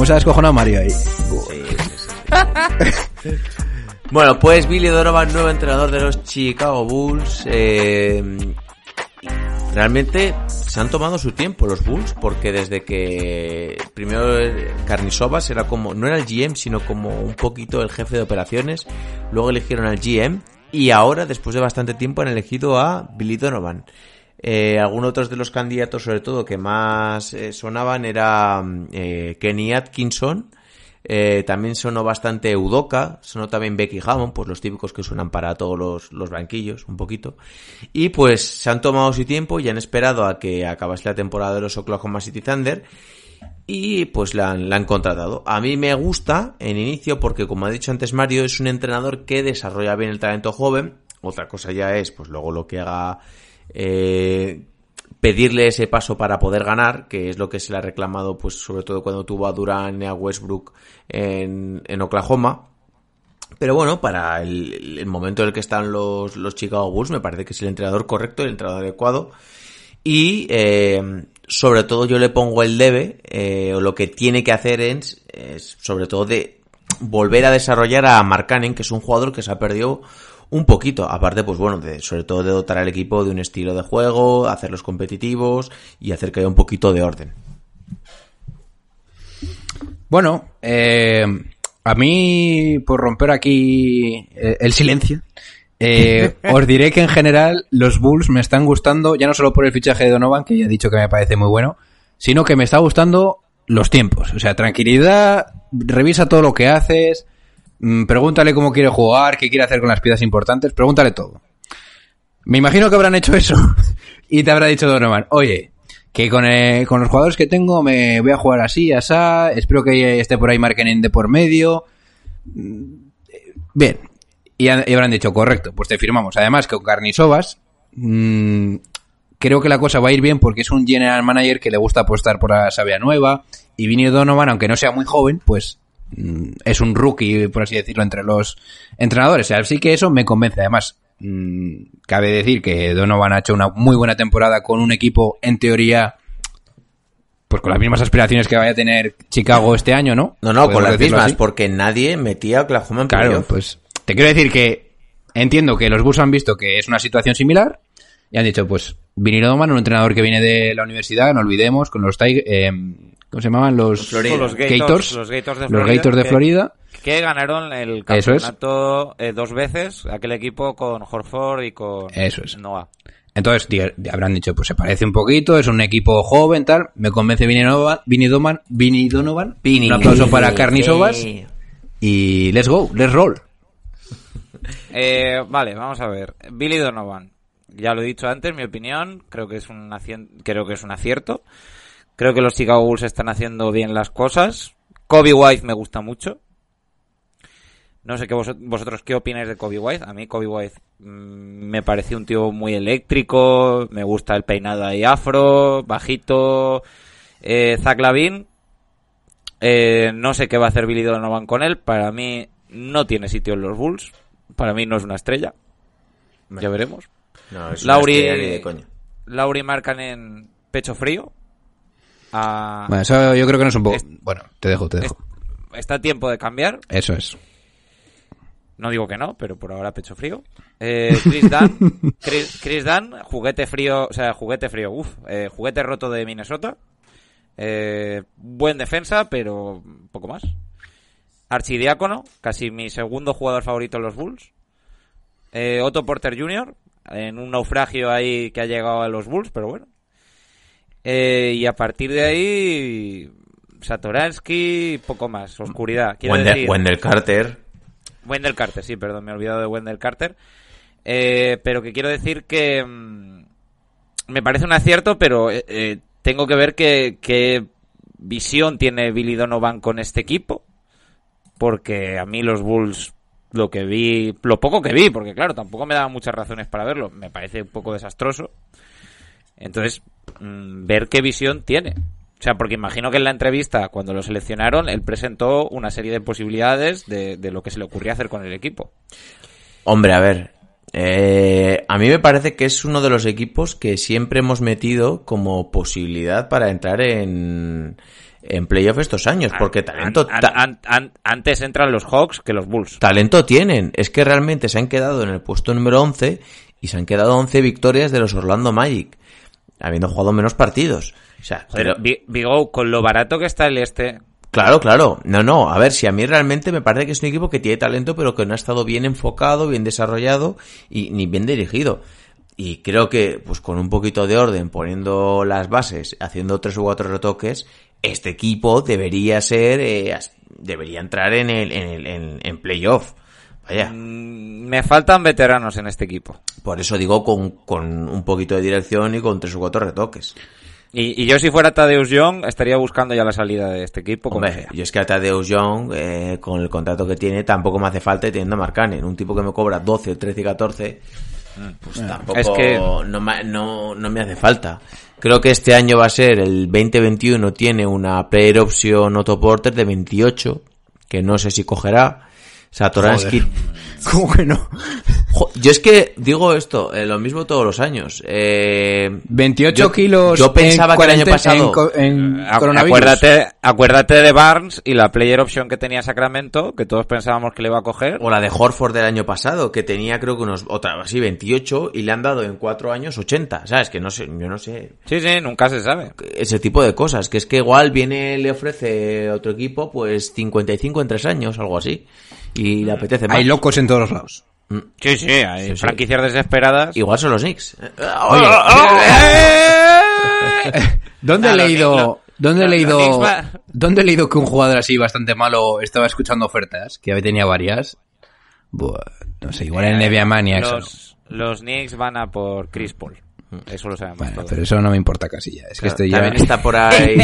¿Cómo se ha descojonado Mario ahí? Bueno, pues Billy Donovan, nuevo entrenador de los Chicago Bulls. eh, realmente se han tomado su tiempo los Bulls, porque desde que primero Carnisovas era como, no era el GM, sino como un poquito el jefe de operaciones. Luego eligieron al GM y ahora, después de bastante tiempo, han elegido a Billy Donovan. Eh, algunos otros de los candidatos, sobre todo, que más eh, sonaban era mm, eh, Kenny Atkinson. También sonó bastante Udoka, sonó también Becky Hammond, pues los típicos que suenan para todos los, los banquillos, un poquito. Y pues se han tomado su tiempo y han esperado a que acabase la temporada de los Oklahoma City Thunder y pues la han contratado. A mí me gusta en inicio porque, como ha dicho antes Mario, es un entrenador que desarrolla bien el talento joven. Otra cosa ya es, pues luego lo que haga eh, pedirle ese paso para poder ganar, que es lo que se le ha reclamado, pues sobre todo cuando tuvo a Durán y a Westbrook en, en Oklahoma. Pero bueno, para el, el momento en el que están los, los Chicago Bulls, me parece que es el entrenador correcto, el entrenador adecuado. Y eh, sobre todo yo le pongo el debe, eh, o lo que tiene que hacer es, es sobre todo de volver a desarrollar a Markkanen, que es un jugador que se ha perdido un poquito, aparte pues bueno, de, sobre todo de dotar al equipo de un estilo de juego, hacerlos competitivos y hacer que haya un poquito de orden. Bueno, eh, a mí, por romper aquí eh, el silencio, eh, os diré que en general los Bulls me están gustando, ya no solo por el fichaje de Donovan, que ya he dicho que me parece muy bueno, sino que me está gustando los tiempos. O sea, tranquilidad, revisa todo lo que haces, pregúntale cómo quiere jugar, qué quiere hacer con las piezas importantes, pregúntale todo. Me imagino que habrán hecho eso y te habrá dicho Donovan, oye, que con, eh, con los jugadores que tengo me voy a jugar así, asá, espero que esté por ahí Markenen de por medio. Mm, Bien. Y, habrán dicho, correcto, pues te firmamos. Además, que con Carnisovas, mm, creo que la cosa va a ir bien porque es un general manager que le gusta apostar por la sabia nueva. Y Vinny Donovan, aunque no sea muy joven, pues mm, es un rookie, por así decirlo, entre los entrenadores. Así que eso me convence. Además, mm, cabe decir que Donovan ha hecho una muy buena temporada con un equipo, en teoría, pues con las mismas aspiraciones que vaya a tener Chicago este año, ¿no? No, no, con las mismas, así. porque nadie metía a Oklahoma en Claro, playoff. pues te quiero decir que entiendo que los Bulls han visto que es una situación similar y han dicho, pues, Vinny Doman, un entrenador que viene de la universidad, no olvidemos, con los Tig- eh, ¿cómo se llamaban? Los. Los Gators, los Gators de los Florida, Gators de que- Florida. Que ganaron el es. campeonato eh, dos veces, aquel equipo con Horford y con Eso es. Noah. Entonces habrán dicho, pues se parece un poquito, es un equipo joven, tal. Me convence Vinny Donovan, Vinny Donovan, Vinny Donovan. Un aplauso para Carnisovas. Sí. Y let's go, let's roll. Eh, vale, vamos a ver. Billy Donovan. Ya lo he dicho antes, mi opinión. Creo que es un, creo que es un acierto. Creo que los Chicago Bulls están haciendo bien las cosas. Kobe White me gusta mucho. No sé qué vos- vosotros qué opináis de Kobe White. A mí Kobe White mm, me pareció un tío muy eléctrico. Me gusta el peinado ahí afro, bajito. Eh, Zach Lavin. Eh, no sé qué va a hacer Billy Donovan con él. Para mí no tiene sitio en los Bulls. Para mí no es una estrella. Ya veremos. No, es una Lauri, estrella ni de coña. Lauri marcan en pecho frío. Ah, Bueno, eso yo creo que no es un poco... Es- Bueno, te dejo, te dejo. está a tiempo de cambiar. Eso es. No digo que no, pero por ahora pecho frío. Eh, Chris Dunn, Chris, Chris Dunn, juguete frío, o sea, juguete frío, uff, eh, juguete roto de Minnesota. Eh, buen defensa, pero poco más. Archidiácono, casi mi segundo jugador favorito en los Bulls. Eh, Otto Porter Jr., en un naufragio ahí que ha llegado a los Bulls, pero bueno. Eh, y a partir de ahí, Satoransky, poco más, oscuridad. Quiero Wendell, decir, Wendell Carter. Wendell Carter, sí, perdón, me he olvidado de Wendell Carter. Eh, pero que quiero decir que mm, me parece un acierto, pero eh, eh, tengo que ver qué, qué visión tiene Billy Donovan con este equipo. Porque a mí los Bulls, lo que vi, lo poco que vi, porque claro, tampoco me daban muchas razones para verlo, me parece un poco desastroso. Entonces, mm, ver qué visión tiene. O sea, porque imagino que en la entrevista, cuando lo seleccionaron, él presentó una serie de posibilidades de, de lo que se le ocurría hacer con el equipo. Hombre, a ver. eh, a mí me parece que es uno de los equipos que siempre hemos metido como posibilidad para entrar en, en playoff estos años. Porque talento, An- ta- an- an- antes entran los Hawks que los Bulls. talento tienen. Es que realmente se han quedado en el puesto número 11 y se han quedado 11 victorias de los Orlando Magic. Habiendo jugado menos partidos. O sea, pero- Vi- Vigo, con lo barato que está el este, Claro, claro. No, no. A ver, si a mí realmente me parece que es un equipo que tiene talento, pero que no ha estado bien enfocado, bien desarrollado y ni bien dirigido. Y creo que, pues con un poquito de orden, poniendo las bases, haciendo tres u cuatro retoques, este equipo debería ser, eh, debería entrar en el, en el, en, en playoff. Vaya. mm, me faltan veteranos en este equipo. Por eso digo con, con un poquito de dirección y con tres o cuatro retoques. Y, y yo si fuera Tadeusz Young estaría buscando ya la salida de este equipo. como Hombre, sea. yo es que a Tadeusz Young, eh, con el contrato que tiene, tampoco me hace falta y teniendo a Marcanen. Un tipo que me cobra 12, 13 y 14, pues tampoco Es que- no, me, no, no me hace falta. Creo que este año va a ser, el 2021 tiene una player option Otto Porter de 28, que no sé si cogerá. Satoransky... ¿Cómo que no? Yo es que digo esto, eh, lo mismo todos los años. Eh, 28 yo- kilos. Yo pensaba en que el año pasado... En, Acu- coronavirus. Acuérdate, acuérdate de Barnes y la player option que tenía Sacramento, que todos pensábamos que le iba a coger. O la de Horford del año pasado, que tenía creo que unos, otra, así 28 y le han dado en cuatro años 80. ¿Sabes? Que no sé, yo no sé. Sí, sí, nunca se sabe. Ese tipo de cosas. Que es que igual viene, le ofrece otro equipo, pues 55 en tres años, algo así. Y le apetece más. Hay locos en todos los lados. Sí, sí, hay Sí, sí. franquicias desesperadas. Igual son los Knicks. Oye, ¡Eh! ¿dónde he Ah, los leído, Knicks- lo- dónde he leído, dónde he leído que un jugador así bastante malo estaba escuchando ofertas, que tenía varias? Buah, no sé, igual en Nevia Maniacs. o no. los, Knicks van a por Chris Paul. Eso lo sabemos Bueno, todos. pero eso no me importa casi ya. Es que estoy ya. También está por ahí.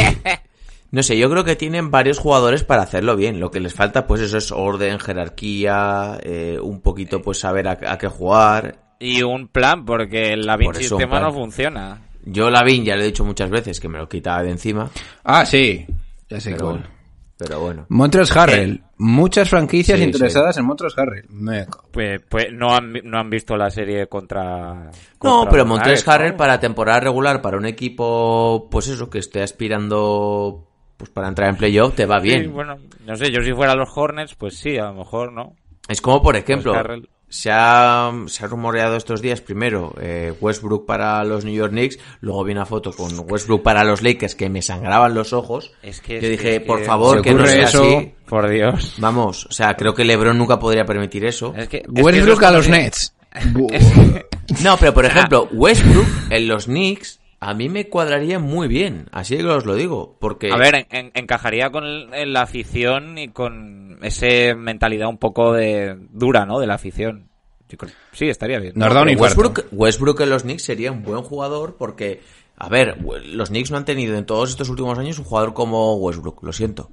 No sé, yo creo que tienen varios jugadores para hacerlo bien. Lo que les falta, pues eso es orden, jerarquía, eh, un poquito, pues saber a, a qué jugar. Y un plan, porque el Lavin Por sistema no funciona. Yo Lavin ya lo he dicho muchas veces que me lo quitaba de encima. Ah, sí. Ya sé Pero bueno. Pero bueno. Montres Harrell. Muchas franquicias Sí, interesadas en Montres Harrell. Me. Pues, pues no, han, no han visto la serie contra. No, pero Montres Harrell ¿no? para temporada regular, para un equipo, pues eso, que esté aspirando pues para entrar en playoff, te va bien. Sí, bueno, no sé, yo si fuera los Hornets, pues sí, a lo mejor no. Es como, por ejemplo, Pues se, ha, se ha rumoreado estos días primero eh, Westbrook para los New York Knicks, luego vi una foto con Westbrook para los Lakers que me sangraban los ojos. Es que- Yo es dije, que- por favor, que no ocurre sea eso. así. Por Dios. Vamos, o sea, creo que LeBron nunca podría permitir eso. Es que, es que Westbrook es a los Nets. No, pero por ejemplo, Westbrook en los Knicks a mí me cuadraría muy bien, así que os lo digo, porque A ver, en- en- encajaría con el- la afición y con ese mentalidad un poco de dura, ¿no? De la afición. Sí, estaría bien. Nos da un. Westbrook, Westbrook en los Knicks sería un buen jugador porque, a ver, los Knicks no han tenido en todos estos últimos años un jugador como Westbrook, lo siento.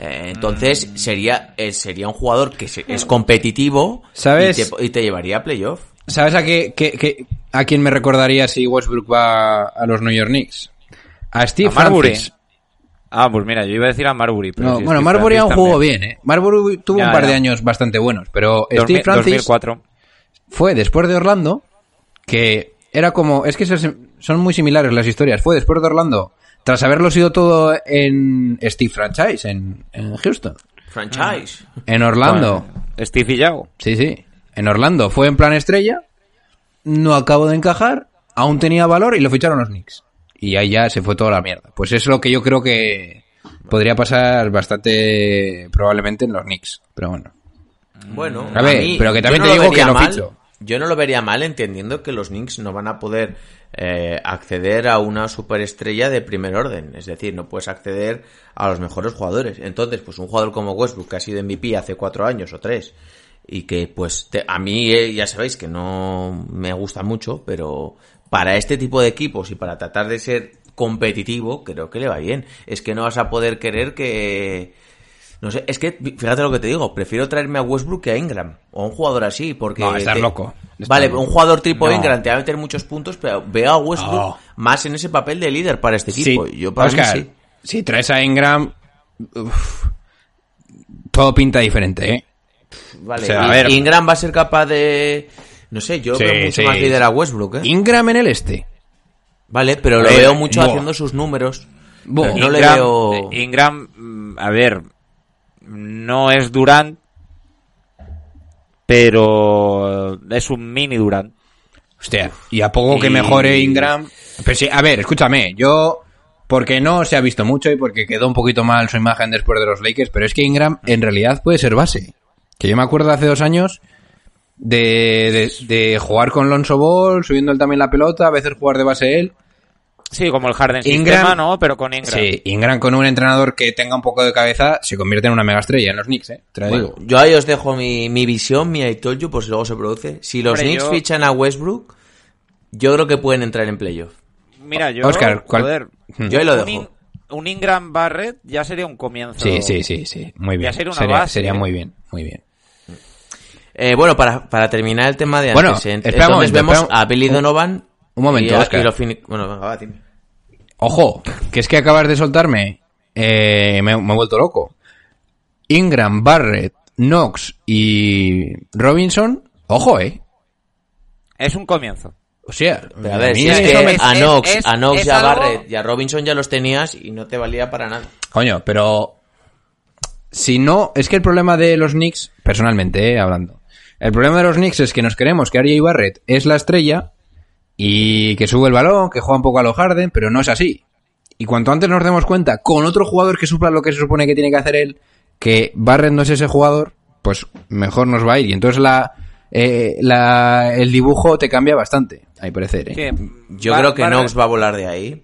Eh, entonces Mm. sería eh, sería un jugador que es competitivo ¿Sabes? Y, te, y te llevaría a playoff. ¿Sabes a qué, qué- qué- a quién me recordaría si Westbrook va a los New York Knicks? A Steve A Marbury. Francis. Ah, pues mira, yo iba a decir a Marbury. Pero No, bueno, Steve Marbury aún jugó bien, ¿eh? Marbury tuvo Ya, un par de años bastante buenos, pero 2000 Steve Francis 2004. fue después de Orlando, que era como, es que son muy similares las historias, fue después de Orlando, tras haberlo sido todo en Steve Franchise, en, en Houston. Franchise. En Orlando, Bueno, Steve y Yao. sí, sí, en Orlando fue en plan estrella, no acabó de encajar, aún tenía valor y lo ficharon los Knicks. Y ahí ya se fue toda la mierda. Pues es lo que yo creo que podría pasar bastante probablemente en los Knicks, pero bueno. Bueno, A ver, pero que también no te digo que lo mal, ficho. Yo no lo vería mal entendiendo que los Knicks no van a poder eh, acceder a una superestrella de primer orden. Es decir, no puedes acceder a los mejores jugadores. Entonces, pues un jugador como Westbrook, que ha sido MVP hace cuatro años o tres, y que pues te- a mí eh, ya sabéis que no me gusta mucho, pero para este tipo de equipos y para tratar de ser competitivo, creo que le va bien. Es que no vas a poder querer que... No sé, es que fíjate lo que te digo, prefiero traerme a Westbrook que a Ingram, o a un jugador así, porque... No, te- loco. Vale, loco. un jugador tipo No. Ingram te va a meter muchos puntos, pero veo a Westbrook No. más en ese papel de líder para este Sí, equipo. Yo para mí sí. si traes a Ingram, uf, todo pinta diferente, ¿eh? Vale, o sea, a ver. Ingram va a ser capaz de... No sé, yo Sí, veo mucho sí. más líder a Westbrook, ¿eh? Ingram en el este. Vale, pero lo Eh, veo mucho haciendo sus números. Pero no le veo... eh, Ingram, mm, a ver, no es Durant, pero es un mini Durant. Hostia, y a poco que mejore Ingram. Pero sí, a ver, escúchame, yo. Porque no se ha visto mucho y porque quedó un poquito mal su imagen después de los Lakers, pero es que Ingram en realidad puede ser base. Que yo me acuerdo hace dos años de, de, de jugar con Lonzo Ball, subiendo él también la pelota, a veces jugar de base él. Sí, como el Harden Ingram- sistema, ¿no? Pero con Ingram. Sí, Ingram con un entrenador que tenga un poco de cabeza se convierte en una mega estrella en los Knicks, ¿eh? Te lo Bueno, digo. yo ahí os dejo mi, mi visión, mi I told you, por si luego se produce. Si los Hombre, Knicks yo- fichan a Westbrook, yo creo que pueden entrar en playoff. Mira, yo, Oscar, ¿cuál- joder, Hmm. Yo ahí lo un, dejo. In- un Ingram Barrett ya sería un comienzo. Sí, sí, sí, sí. Muy bien. Ya sería una sería base, sería ¿eh? muy bien, muy bien. Eh, bueno, para, para terminar el tema de Bueno, entonces momento, vemos un- a Billy un- Donovan. un momento, y a- Oscar. y lo fini- Bueno, venga, va, dime. Ojo, que es que acabas de soltarme. eh, me, me he vuelto loco. Ingram, Barrett, Knox y Robinson. Ojo, eh. Es un comienzo. O sea, Pero a ver, si es que me- a es- Knox, es- a Knox es y a algo- Barrett y a Robinson ya los tenías y no te valía para nada. Coño, pero. Si no, es que el problema de los Knicks, personalmente, eh, hablando. El problema de los Knicks es que nos queremos que RJ Barrett es la estrella y que sube el balón, que juega un poco a lo Harden, pero no es así. Y cuanto antes nos demos cuenta con otro jugador que supla lo que se supone que tiene que hacer él, que Barrett no es ese jugador, pues mejor nos va a ir. Y entonces la, eh, la, el dibujo te cambia bastante, a mi parecer. ¿eh? Sí, Yo Bar- creo que Barrett- Knox va a volar de ahí.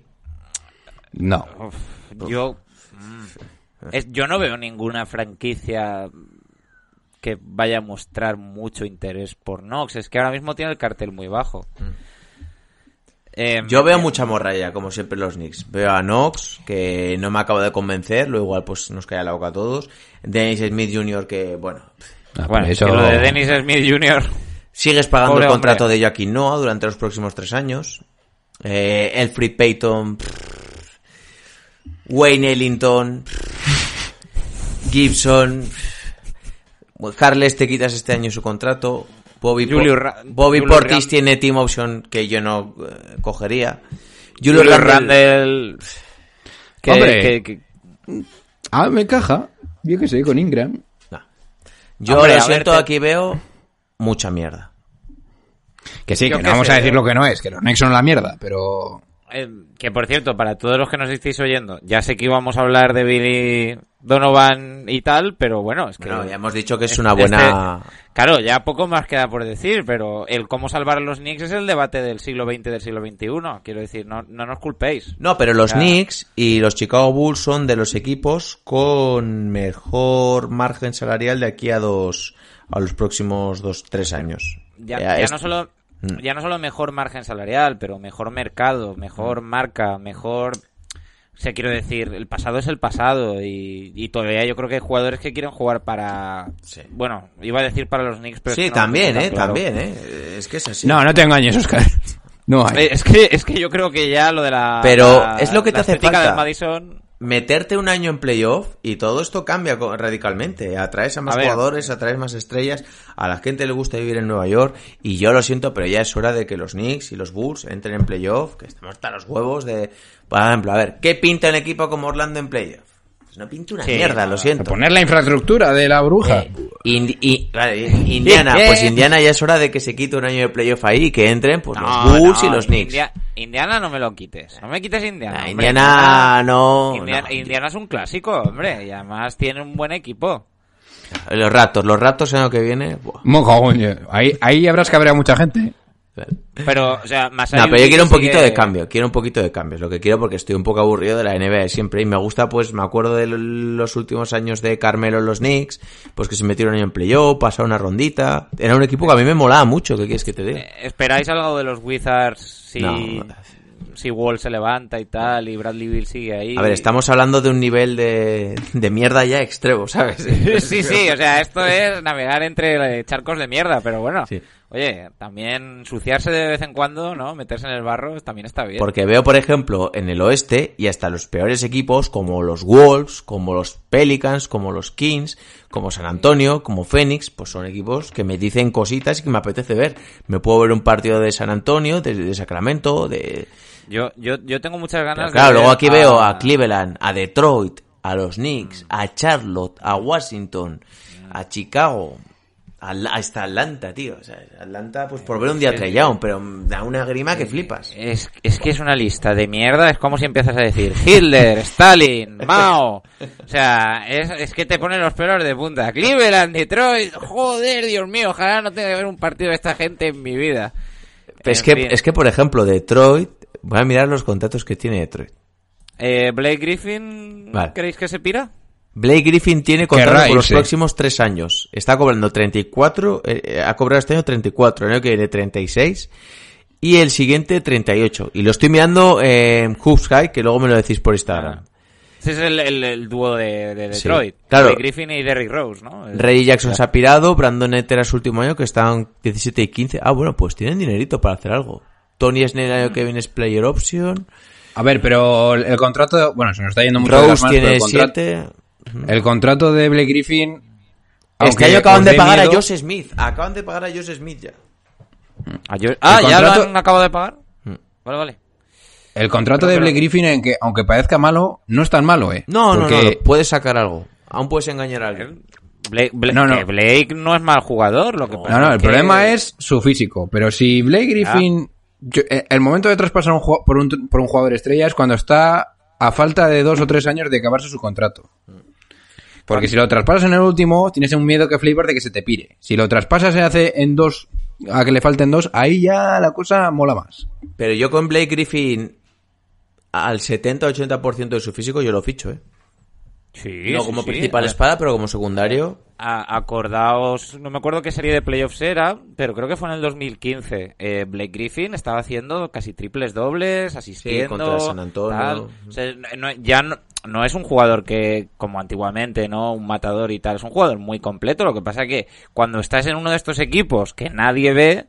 No. Uf, yo, mm, es- yo no veo ninguna franquicia que vaya a mostrar mucho interés por Knox. Es que ahora mismo tiene el cartel muy bajo. Eh, Yo veo mucha morralla, como siempre los Knicks. Veo a Knox, que no me acaba de convencer, lo igual pues nos cae la boca a todos. Dennis Smith Jr., que bueno, Ah, Bueno, que lo de Dennis Smith Jr. sigues pagando Pobre el contrato hombre. de Joaquín Noah durante los próximos tres años. Eh, Elfrid Payton, pff, Wayne Ellington, pff, Gibson. Harles te quitas este año su contrato. Bobby, Po- Julio Ra- Bobby Julio Portis tiene team option que yo no eh, cogería. Julio, Julio Randle- Randle. Que, Hombre. que- que- Ah, me encaja. Yo qué sé, con Ingram. Yo Hombre, lo siento, aquí veo mucha mierda. Que sí, Yo que no vamos sé, a decir ¿eh? lo que no es, que los Knicks son la mierda, pero... Eh, que por cierto, para todos los que nos estéis oyendo, ya sé que íbamos a hablar de Billy Donovan y tal, pero bueno, es que... Bueno, ya hemos dicho que es este- una buena... Claro, ya poco más queda por decir, pero el cómo salvar a los Knicks es el debate del siglo XX del siglo XXI. Quiero decir, no, no nos culpéis. No, pero los Ya. Knicks y los Chicago Bulls son de los equipos con mejor margen salarial de aquí a dos a los próximos dos tres años. Ya, Eh, ya es- no solo. Ya no solo mejor margen salarial, pero mejor mercado, mejor marca, mejor... O sea, quiero decir, el pasado es el pasado y, y todavía yo creo que hay jugadores que quieren jugar para... Bueno, iba a decir para los Knicks, pero... es Sí, que no también, eh, claro. también, eh. Es que es así. No, no te engañes, Oscar. No hay. Eh, Es que, es que yo creo que ya lo de la... Pero la- es lo que te hace falta. del Madison... Meterte un año en playoff y todo esto cambia radicalmente. Atraes a más A jugadores, atraes más estrellas, a la gente le gusta vivir en Nueva York y yo lo siento, pero ya es hora de que los Knicks y los Bulls entren en playoff, que estamos hasta los huevos de... Por ejemplo, a ver, ¿qué pinta un equipo como Orlando en playoff? Pues no pinta una Sí, mierda, lo siento. Poner la infraestructura de la bruja. Eh, Indi- y- vale, Indiana, pues Indiana ya es hora de que se quite un año de playoff ahí y que entren pues No, los Bulls no, y los Knicks. India- Indiana no me lo quites. No me quites Indiana. Nah, hombre. Indiana no, Indiana, no. Indiana es un clásico, hombre. Y además tiene un buen equipo. Los Raptors, los Raptors el año que viene... buah. Ahí, ahí habrás que habrá mucha gente. Pero, o sea, más No, pero yo quiero un poquito de cambio, quiero un poquito de cambio, es lo que quiero porque estoy un poco aburrido de la NBA siempre y me gusta, pues me acuerdo de los últimos años de Carmelo en los Knicks, pues que se metieron en playoff, pasaron una rondita, era un equipo que a mí me molaba mucho, ¿qué quieres que te diga? ¿Esperáis algo de los Wizards si, No. si Wall se levanta y tal y Bradley Bill sigue ahí? A ver, estamos hablando de un nivel de, de mierda ya extremo, ¿sabes? sí, sí, o sea, esto es navegar entre eh, charcos de mierda, pero bueno. Sí. Oye, también ensuciarse de vez en cuando, ¿no? Meterse en el barro también está bien. Porque veo, por ejemplo, en el oeste y hasta los peores equipos como los Wolves, como los Pelicans, como los Kings, como San Antonio, como Phoenix, pues son equipos que me dicen cositas y que me apetece ver. Me puedo ver un partido de San Antonio, de, de Sacramento, de... Yo, yo, yo tengo muchas ganas Pero claro, luego aquí veo a Cleveland, a Detroit, a los Knicks, a Charlotte, a Washington, a Chicago, hasta Atlanta, tío. O sea, Atlanta, pues por ver un día Young, pero da una grima que flipas. Es, es que es una lista de mierda, es como si empiezas a decir Hitler, Stalin, Mao. O sea, es, es que te ponen los pelos de punta. Cleveland, Detroit, joder, Dios mío, ojalá no tenga que ver un partido de esta gente en mi vida. Es En que, fin. es que, por ejemplo, Detroit, voy a mirar los contratos que tiene Detroit. Eh, Blake Griffin, Vale. ¿creéis que se pira? Blake Griffin tiene contrato por los próximos tres años. Está cobrando 34, eh, eh, ha cobrado este año 34, el año que viene 36 y el siguiente 38. Y lo estoy mirando en Hoops High, que luego me lo decís por Instagram. Ese es el, el- el dúo de, de Sí, Detroit. claro. Blake Griffin y Derrick Rose, ¿no? El- Ray Jackson se ha pirado, Brandon Knight era su último año, que estaban 17 y 15. Ah, bueno, pues tienen dinerito para hacer algo. Tony Snell el año que viene es player option. A ver, pero el, contrato... Bueno, se nos está yendo mucho de las Rose manos, pero tiene el contrato, 7. El contrato de Blake Griffin... Este aunque año acaban de pagar a Josh Smith. Acaban de pagar a Josh Smith ya. Ah, yo- ah, ¿ya lo han acabado de pagar? Mm. Vale, vale. El contrato Pero- de pero- Blake Griffin, en que, aunque parezca malo, no es tan malo, ¿eh? No, Porque- no, no, puedes sacar algo. Aún puedes engañar a alguien. Blake, Blake- No, no. que Blake no es mal jugador, lo que pasa No, no, es el que- problema es su físico. Pero si Blake Griffin... yo- eh, el momento de traspasar un por, un, por un jugador estrella es cuando está a falta de dos o tres años de acabarse su contrato. Porque si lo traspasas en el último, tienes un miedo que flipas de que se te pire. Si lo traspasas se hace en dos, a que le falten dos, ahí ya la cosa mola más. Pero yo con Blake Griffin al 70-80% de su físico yo lo ficho, ¿eh? Sí, no como sí. principal espada, pero como secundario. A- acordaos, no me acuerdo qué serie de playoffs era, pero creo que fue en el 2015. Eh, Blake Griffin estaba haciendo casi triples dobles, asistiendo. contra San Antonio. tal. O sea, no- ya no, no es un jugador que, como antiguamente, ¿no? Un matador y tal. Es un jugador muy completo. Lo que pasa que cuando estás en uno de estos equipos que nadie ve,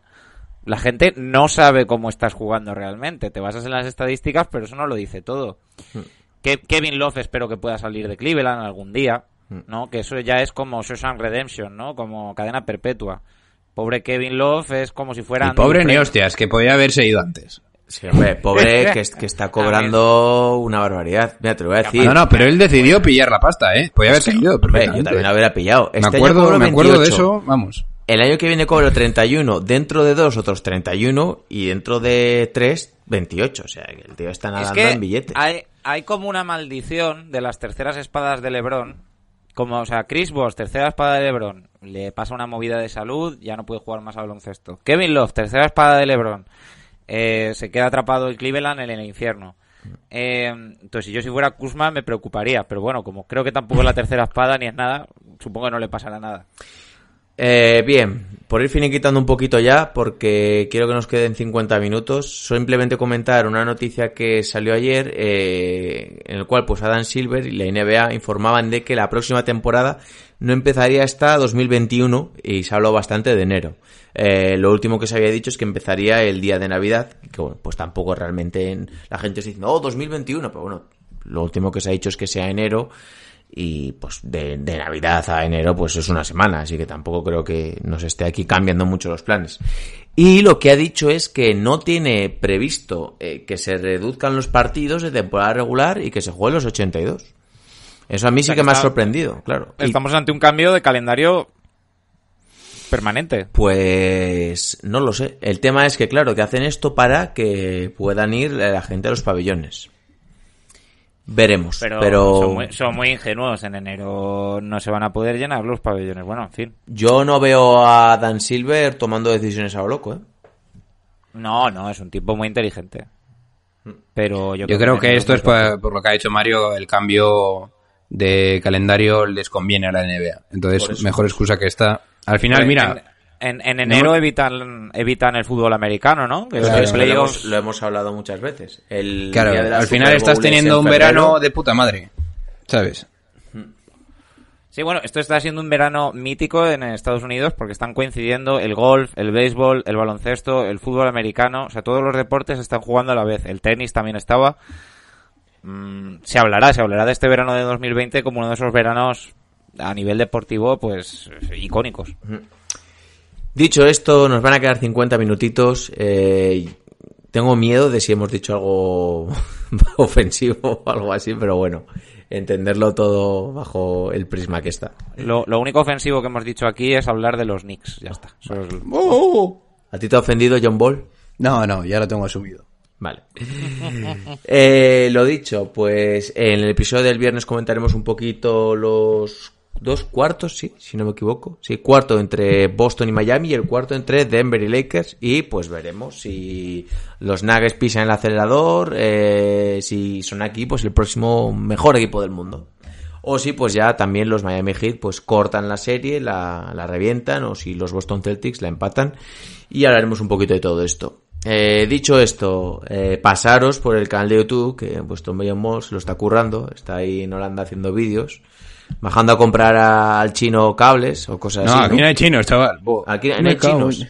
la gente no sabe cómo estás jugando realmente. Te basas en las estadísticas, pero eso no lo dice todo. Hmm. Que Kevin Love espero que pueda salir de Cleveland algún día. ¿no? Que eso ya es como Shawshank Redemption, ¿no? Como cadena perpetua. Pobre Kevin Love es como si fuera... Pobre ni hostias, que podía haberse ido antes. Sí, hombre, pobre que, es- que está cobrando una barbaridad. Mira, te lo voy a decir. No, no, pero él decidió pillar la pasta, ¿eh? Podía haberse ido. Hombre, yo también la hubiera pillado. Me Este acuerdo, me acuerdo de 28. eso, vamos. El año que viene cobro 31, dentro de dos otros 31 y dentro de tres 28. O sea, que el tío está Es nadando que en billetes. hay, hay como una maldición de las terceras espadas de LeBron. Como, o sea, Chris Bosh, tercera espada de LeBron, le pasa una movida de salud, ya no puede jugar más al baloncesto. Kevin Love, tercera espada de LeBron, eh, se queda atrapado en Cleveland en el infierno. Eh, entonces, si yo si fuera Kuzma me preocuparía, pero bueno, como creo que tampoco es la tercera espada ni es nada, supongo que no le pasará nada. Eh, bien, por ir finiquitando un poquito ya, porque quiero que nos queden 50 minutos, simplemente comentar una noticia que salió ayer, eh, en el cual pues Adam Silver y la NBA informaban de que la próxima temporada no empezaría hasta 2021 y se habló bastante de enero. Eh, lo último que se había dicho es que empezaría el día de Navidad, que bueno, pues tampoco realmente en- la gente se dice, oh, 2021, pero bueno, lo último que se ha dicho es que sea enero y pues de, de Navidad a enero pues es una semana, así que tampoco creo que nos esté aquí cambiando mucho los planes. Y lo que ha dicho es que no tiene previsto eh, que se reduzcan los partidos de temporada regular y que se jueguen los 82. Eso a mí O sea, sí que que me ha sorprendido, claro. Y, Estamos ante un cambio de calendario permanente. pues no lo sé. El tema es que claro, que hacen esto para que puedan ir la gente a los pabellones. Veremos, Pero, pero, Son, muy, son muy ingenuos. En enero no se van a poder llenar los pabellones. Bueno, en fin. yo no veo a Dan Silver tomando decisiones a lo loco, ¿eh? No, no, es un tipo muy inteligente. Pero yo, Yo creo que esto es por, por lo que ha dicho Mario, el cambio de calendario les conviene a la NBA. Entonces, mejor excusa que esta. Al final, en- mira, En, en enero No. evitan, evitan el fútbol americano, ¿no? Que lo, playoffs- hemos, lo hemos hablado muchas veces. El claro, día de la al final Super estás teniendo en un febrero. verano de puta madre. ¿Sabes? Sí, bueno, esto está siendo un verano mítico en Estados Unidos porque están coincidiendo el golf, el béisbol, el baloncesto, el fútbol americano, o sea, todos los deportes están jugando a la vez. El tenis también estaba. Mm, se hablará, se hablará de este verano de 2020 como uno de esos veranos a nivel deportivo, pues, icónicos. Dicho esto, nos van a quedar 50 minutitos. eh, tengo miedo de si hemos dicho algo ofensivo o algo así, pero bueno, entenderlo todo bajo el prisma que está. Lo, lo único ofensivo que hemos dicho aquí es hablar de los Knicks, ya está. Eso es- ¿A ti te ha ofendido John Ball? No, no, ya lo tengo asumido. Vale. Eh, lo dicho, pues en el episodio del viernes comentaremos un poquito los dos cuartos, sí, si no me equivoco. Sí, cuarto entre Boston y Miami y el cuarto entre Denver y Lakers. Y pues veremos si los Nuggets pisan el acelerador, eh, si son aquí pues el próximo mejor equipo del mundo. O si pues ya también los Miami Heat pues cortan la serie, la, revientan, o si los Boston Celtics la empatan. Y hablaremos un poquito de todo esto. Eh, dicho esto, eh, pasaros por el canal de YouTube, que Tom Bellon Moss lo está currando, está ahí en Holanda haciendo vídeos, bajando a comprar a- al chino cables o cosas No, así. aquí no hay chinos, chaval. Aquí no hay chinos.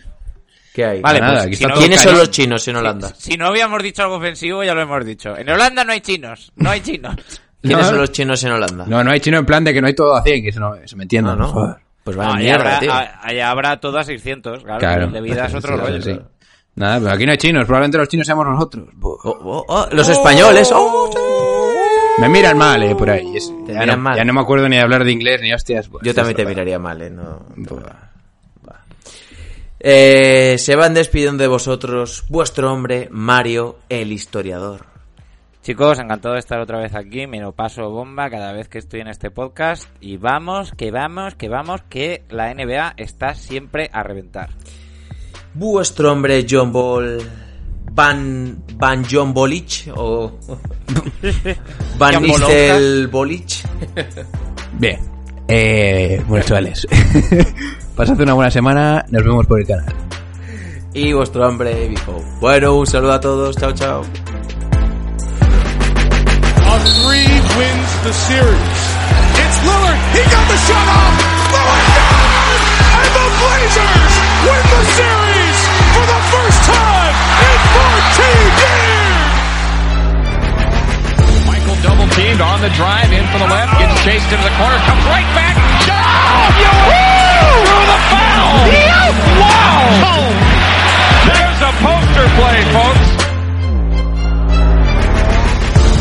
¿Qué hay? Vale, Nada, pues, aquí si no- ¿Quiénes son los chinos en Holanda? Si no habíamos dicho algo ofensivo, ya lo hemos dicho. En Holanda no hay chinos, no hay chinos. ¿Quiénes No. son los chinos en Holanda? No, no hay chino en plan de que no hay todo a 100, que eso no, se me entienda, No, no. Pues No, vaya allá, mierda, habrá, tío. a- allá habrá todo a 600, claro. Claro. De vida es otro Sí, rollo. sí. Nada, pero aquí no hay chinos, probablemente los chinos seamos nosotros. Oh, oh, oh, los españoles. Me miran mal, eh, por ahí. Es- Te ya, miran no, mal. ya no me acuerdo ni de hablar de inglés ni hostias. Yo también te miraría mal, ¿eh? No. Eh, se van despidiendo de vosotros vuestro hombre, Mario, el historiador. Chicos, encantado de estar otra vez aquí. Me lo paso bomba cada vez que estoy en este podcast. Y vamos, que vamos, que vamos, que la NBA está siempre a reventar. Vuestro hombre, John Ball. Van, Van John Bolich o Van Nistel Bolich. Bien. Eh, bueno, chavales. Pasad una buena semana. Nos vemos por el canal. Y vuestro hombre, Vico. Bueno, un saludo a todos. Chao, chao. Three wins the years! Teamed on the drive in for the left, gets chased chased into the corner, comes right back. Oh, you through the foul. Wow. There's a poster play, folks.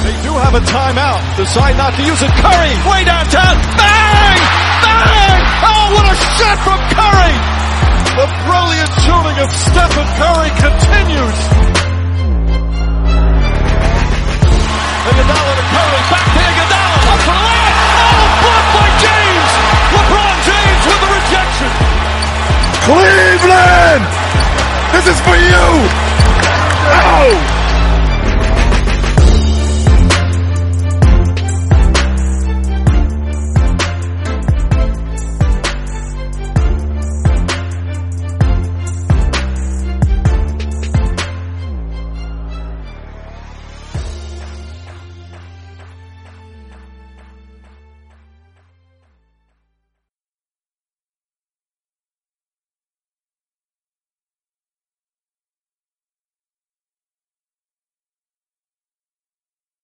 They do have a timeout. Decide not to use it. Curry, way downtown. Bang! Bang! Oh, what a shot from Curry! The brilliant shooting of Stephen Curry continues. Iguodala to Curry, back to Iguodala, up for the layup. Oh, blocked by James. LeBron James with the rejection. Cleveland! This is for you! Oh!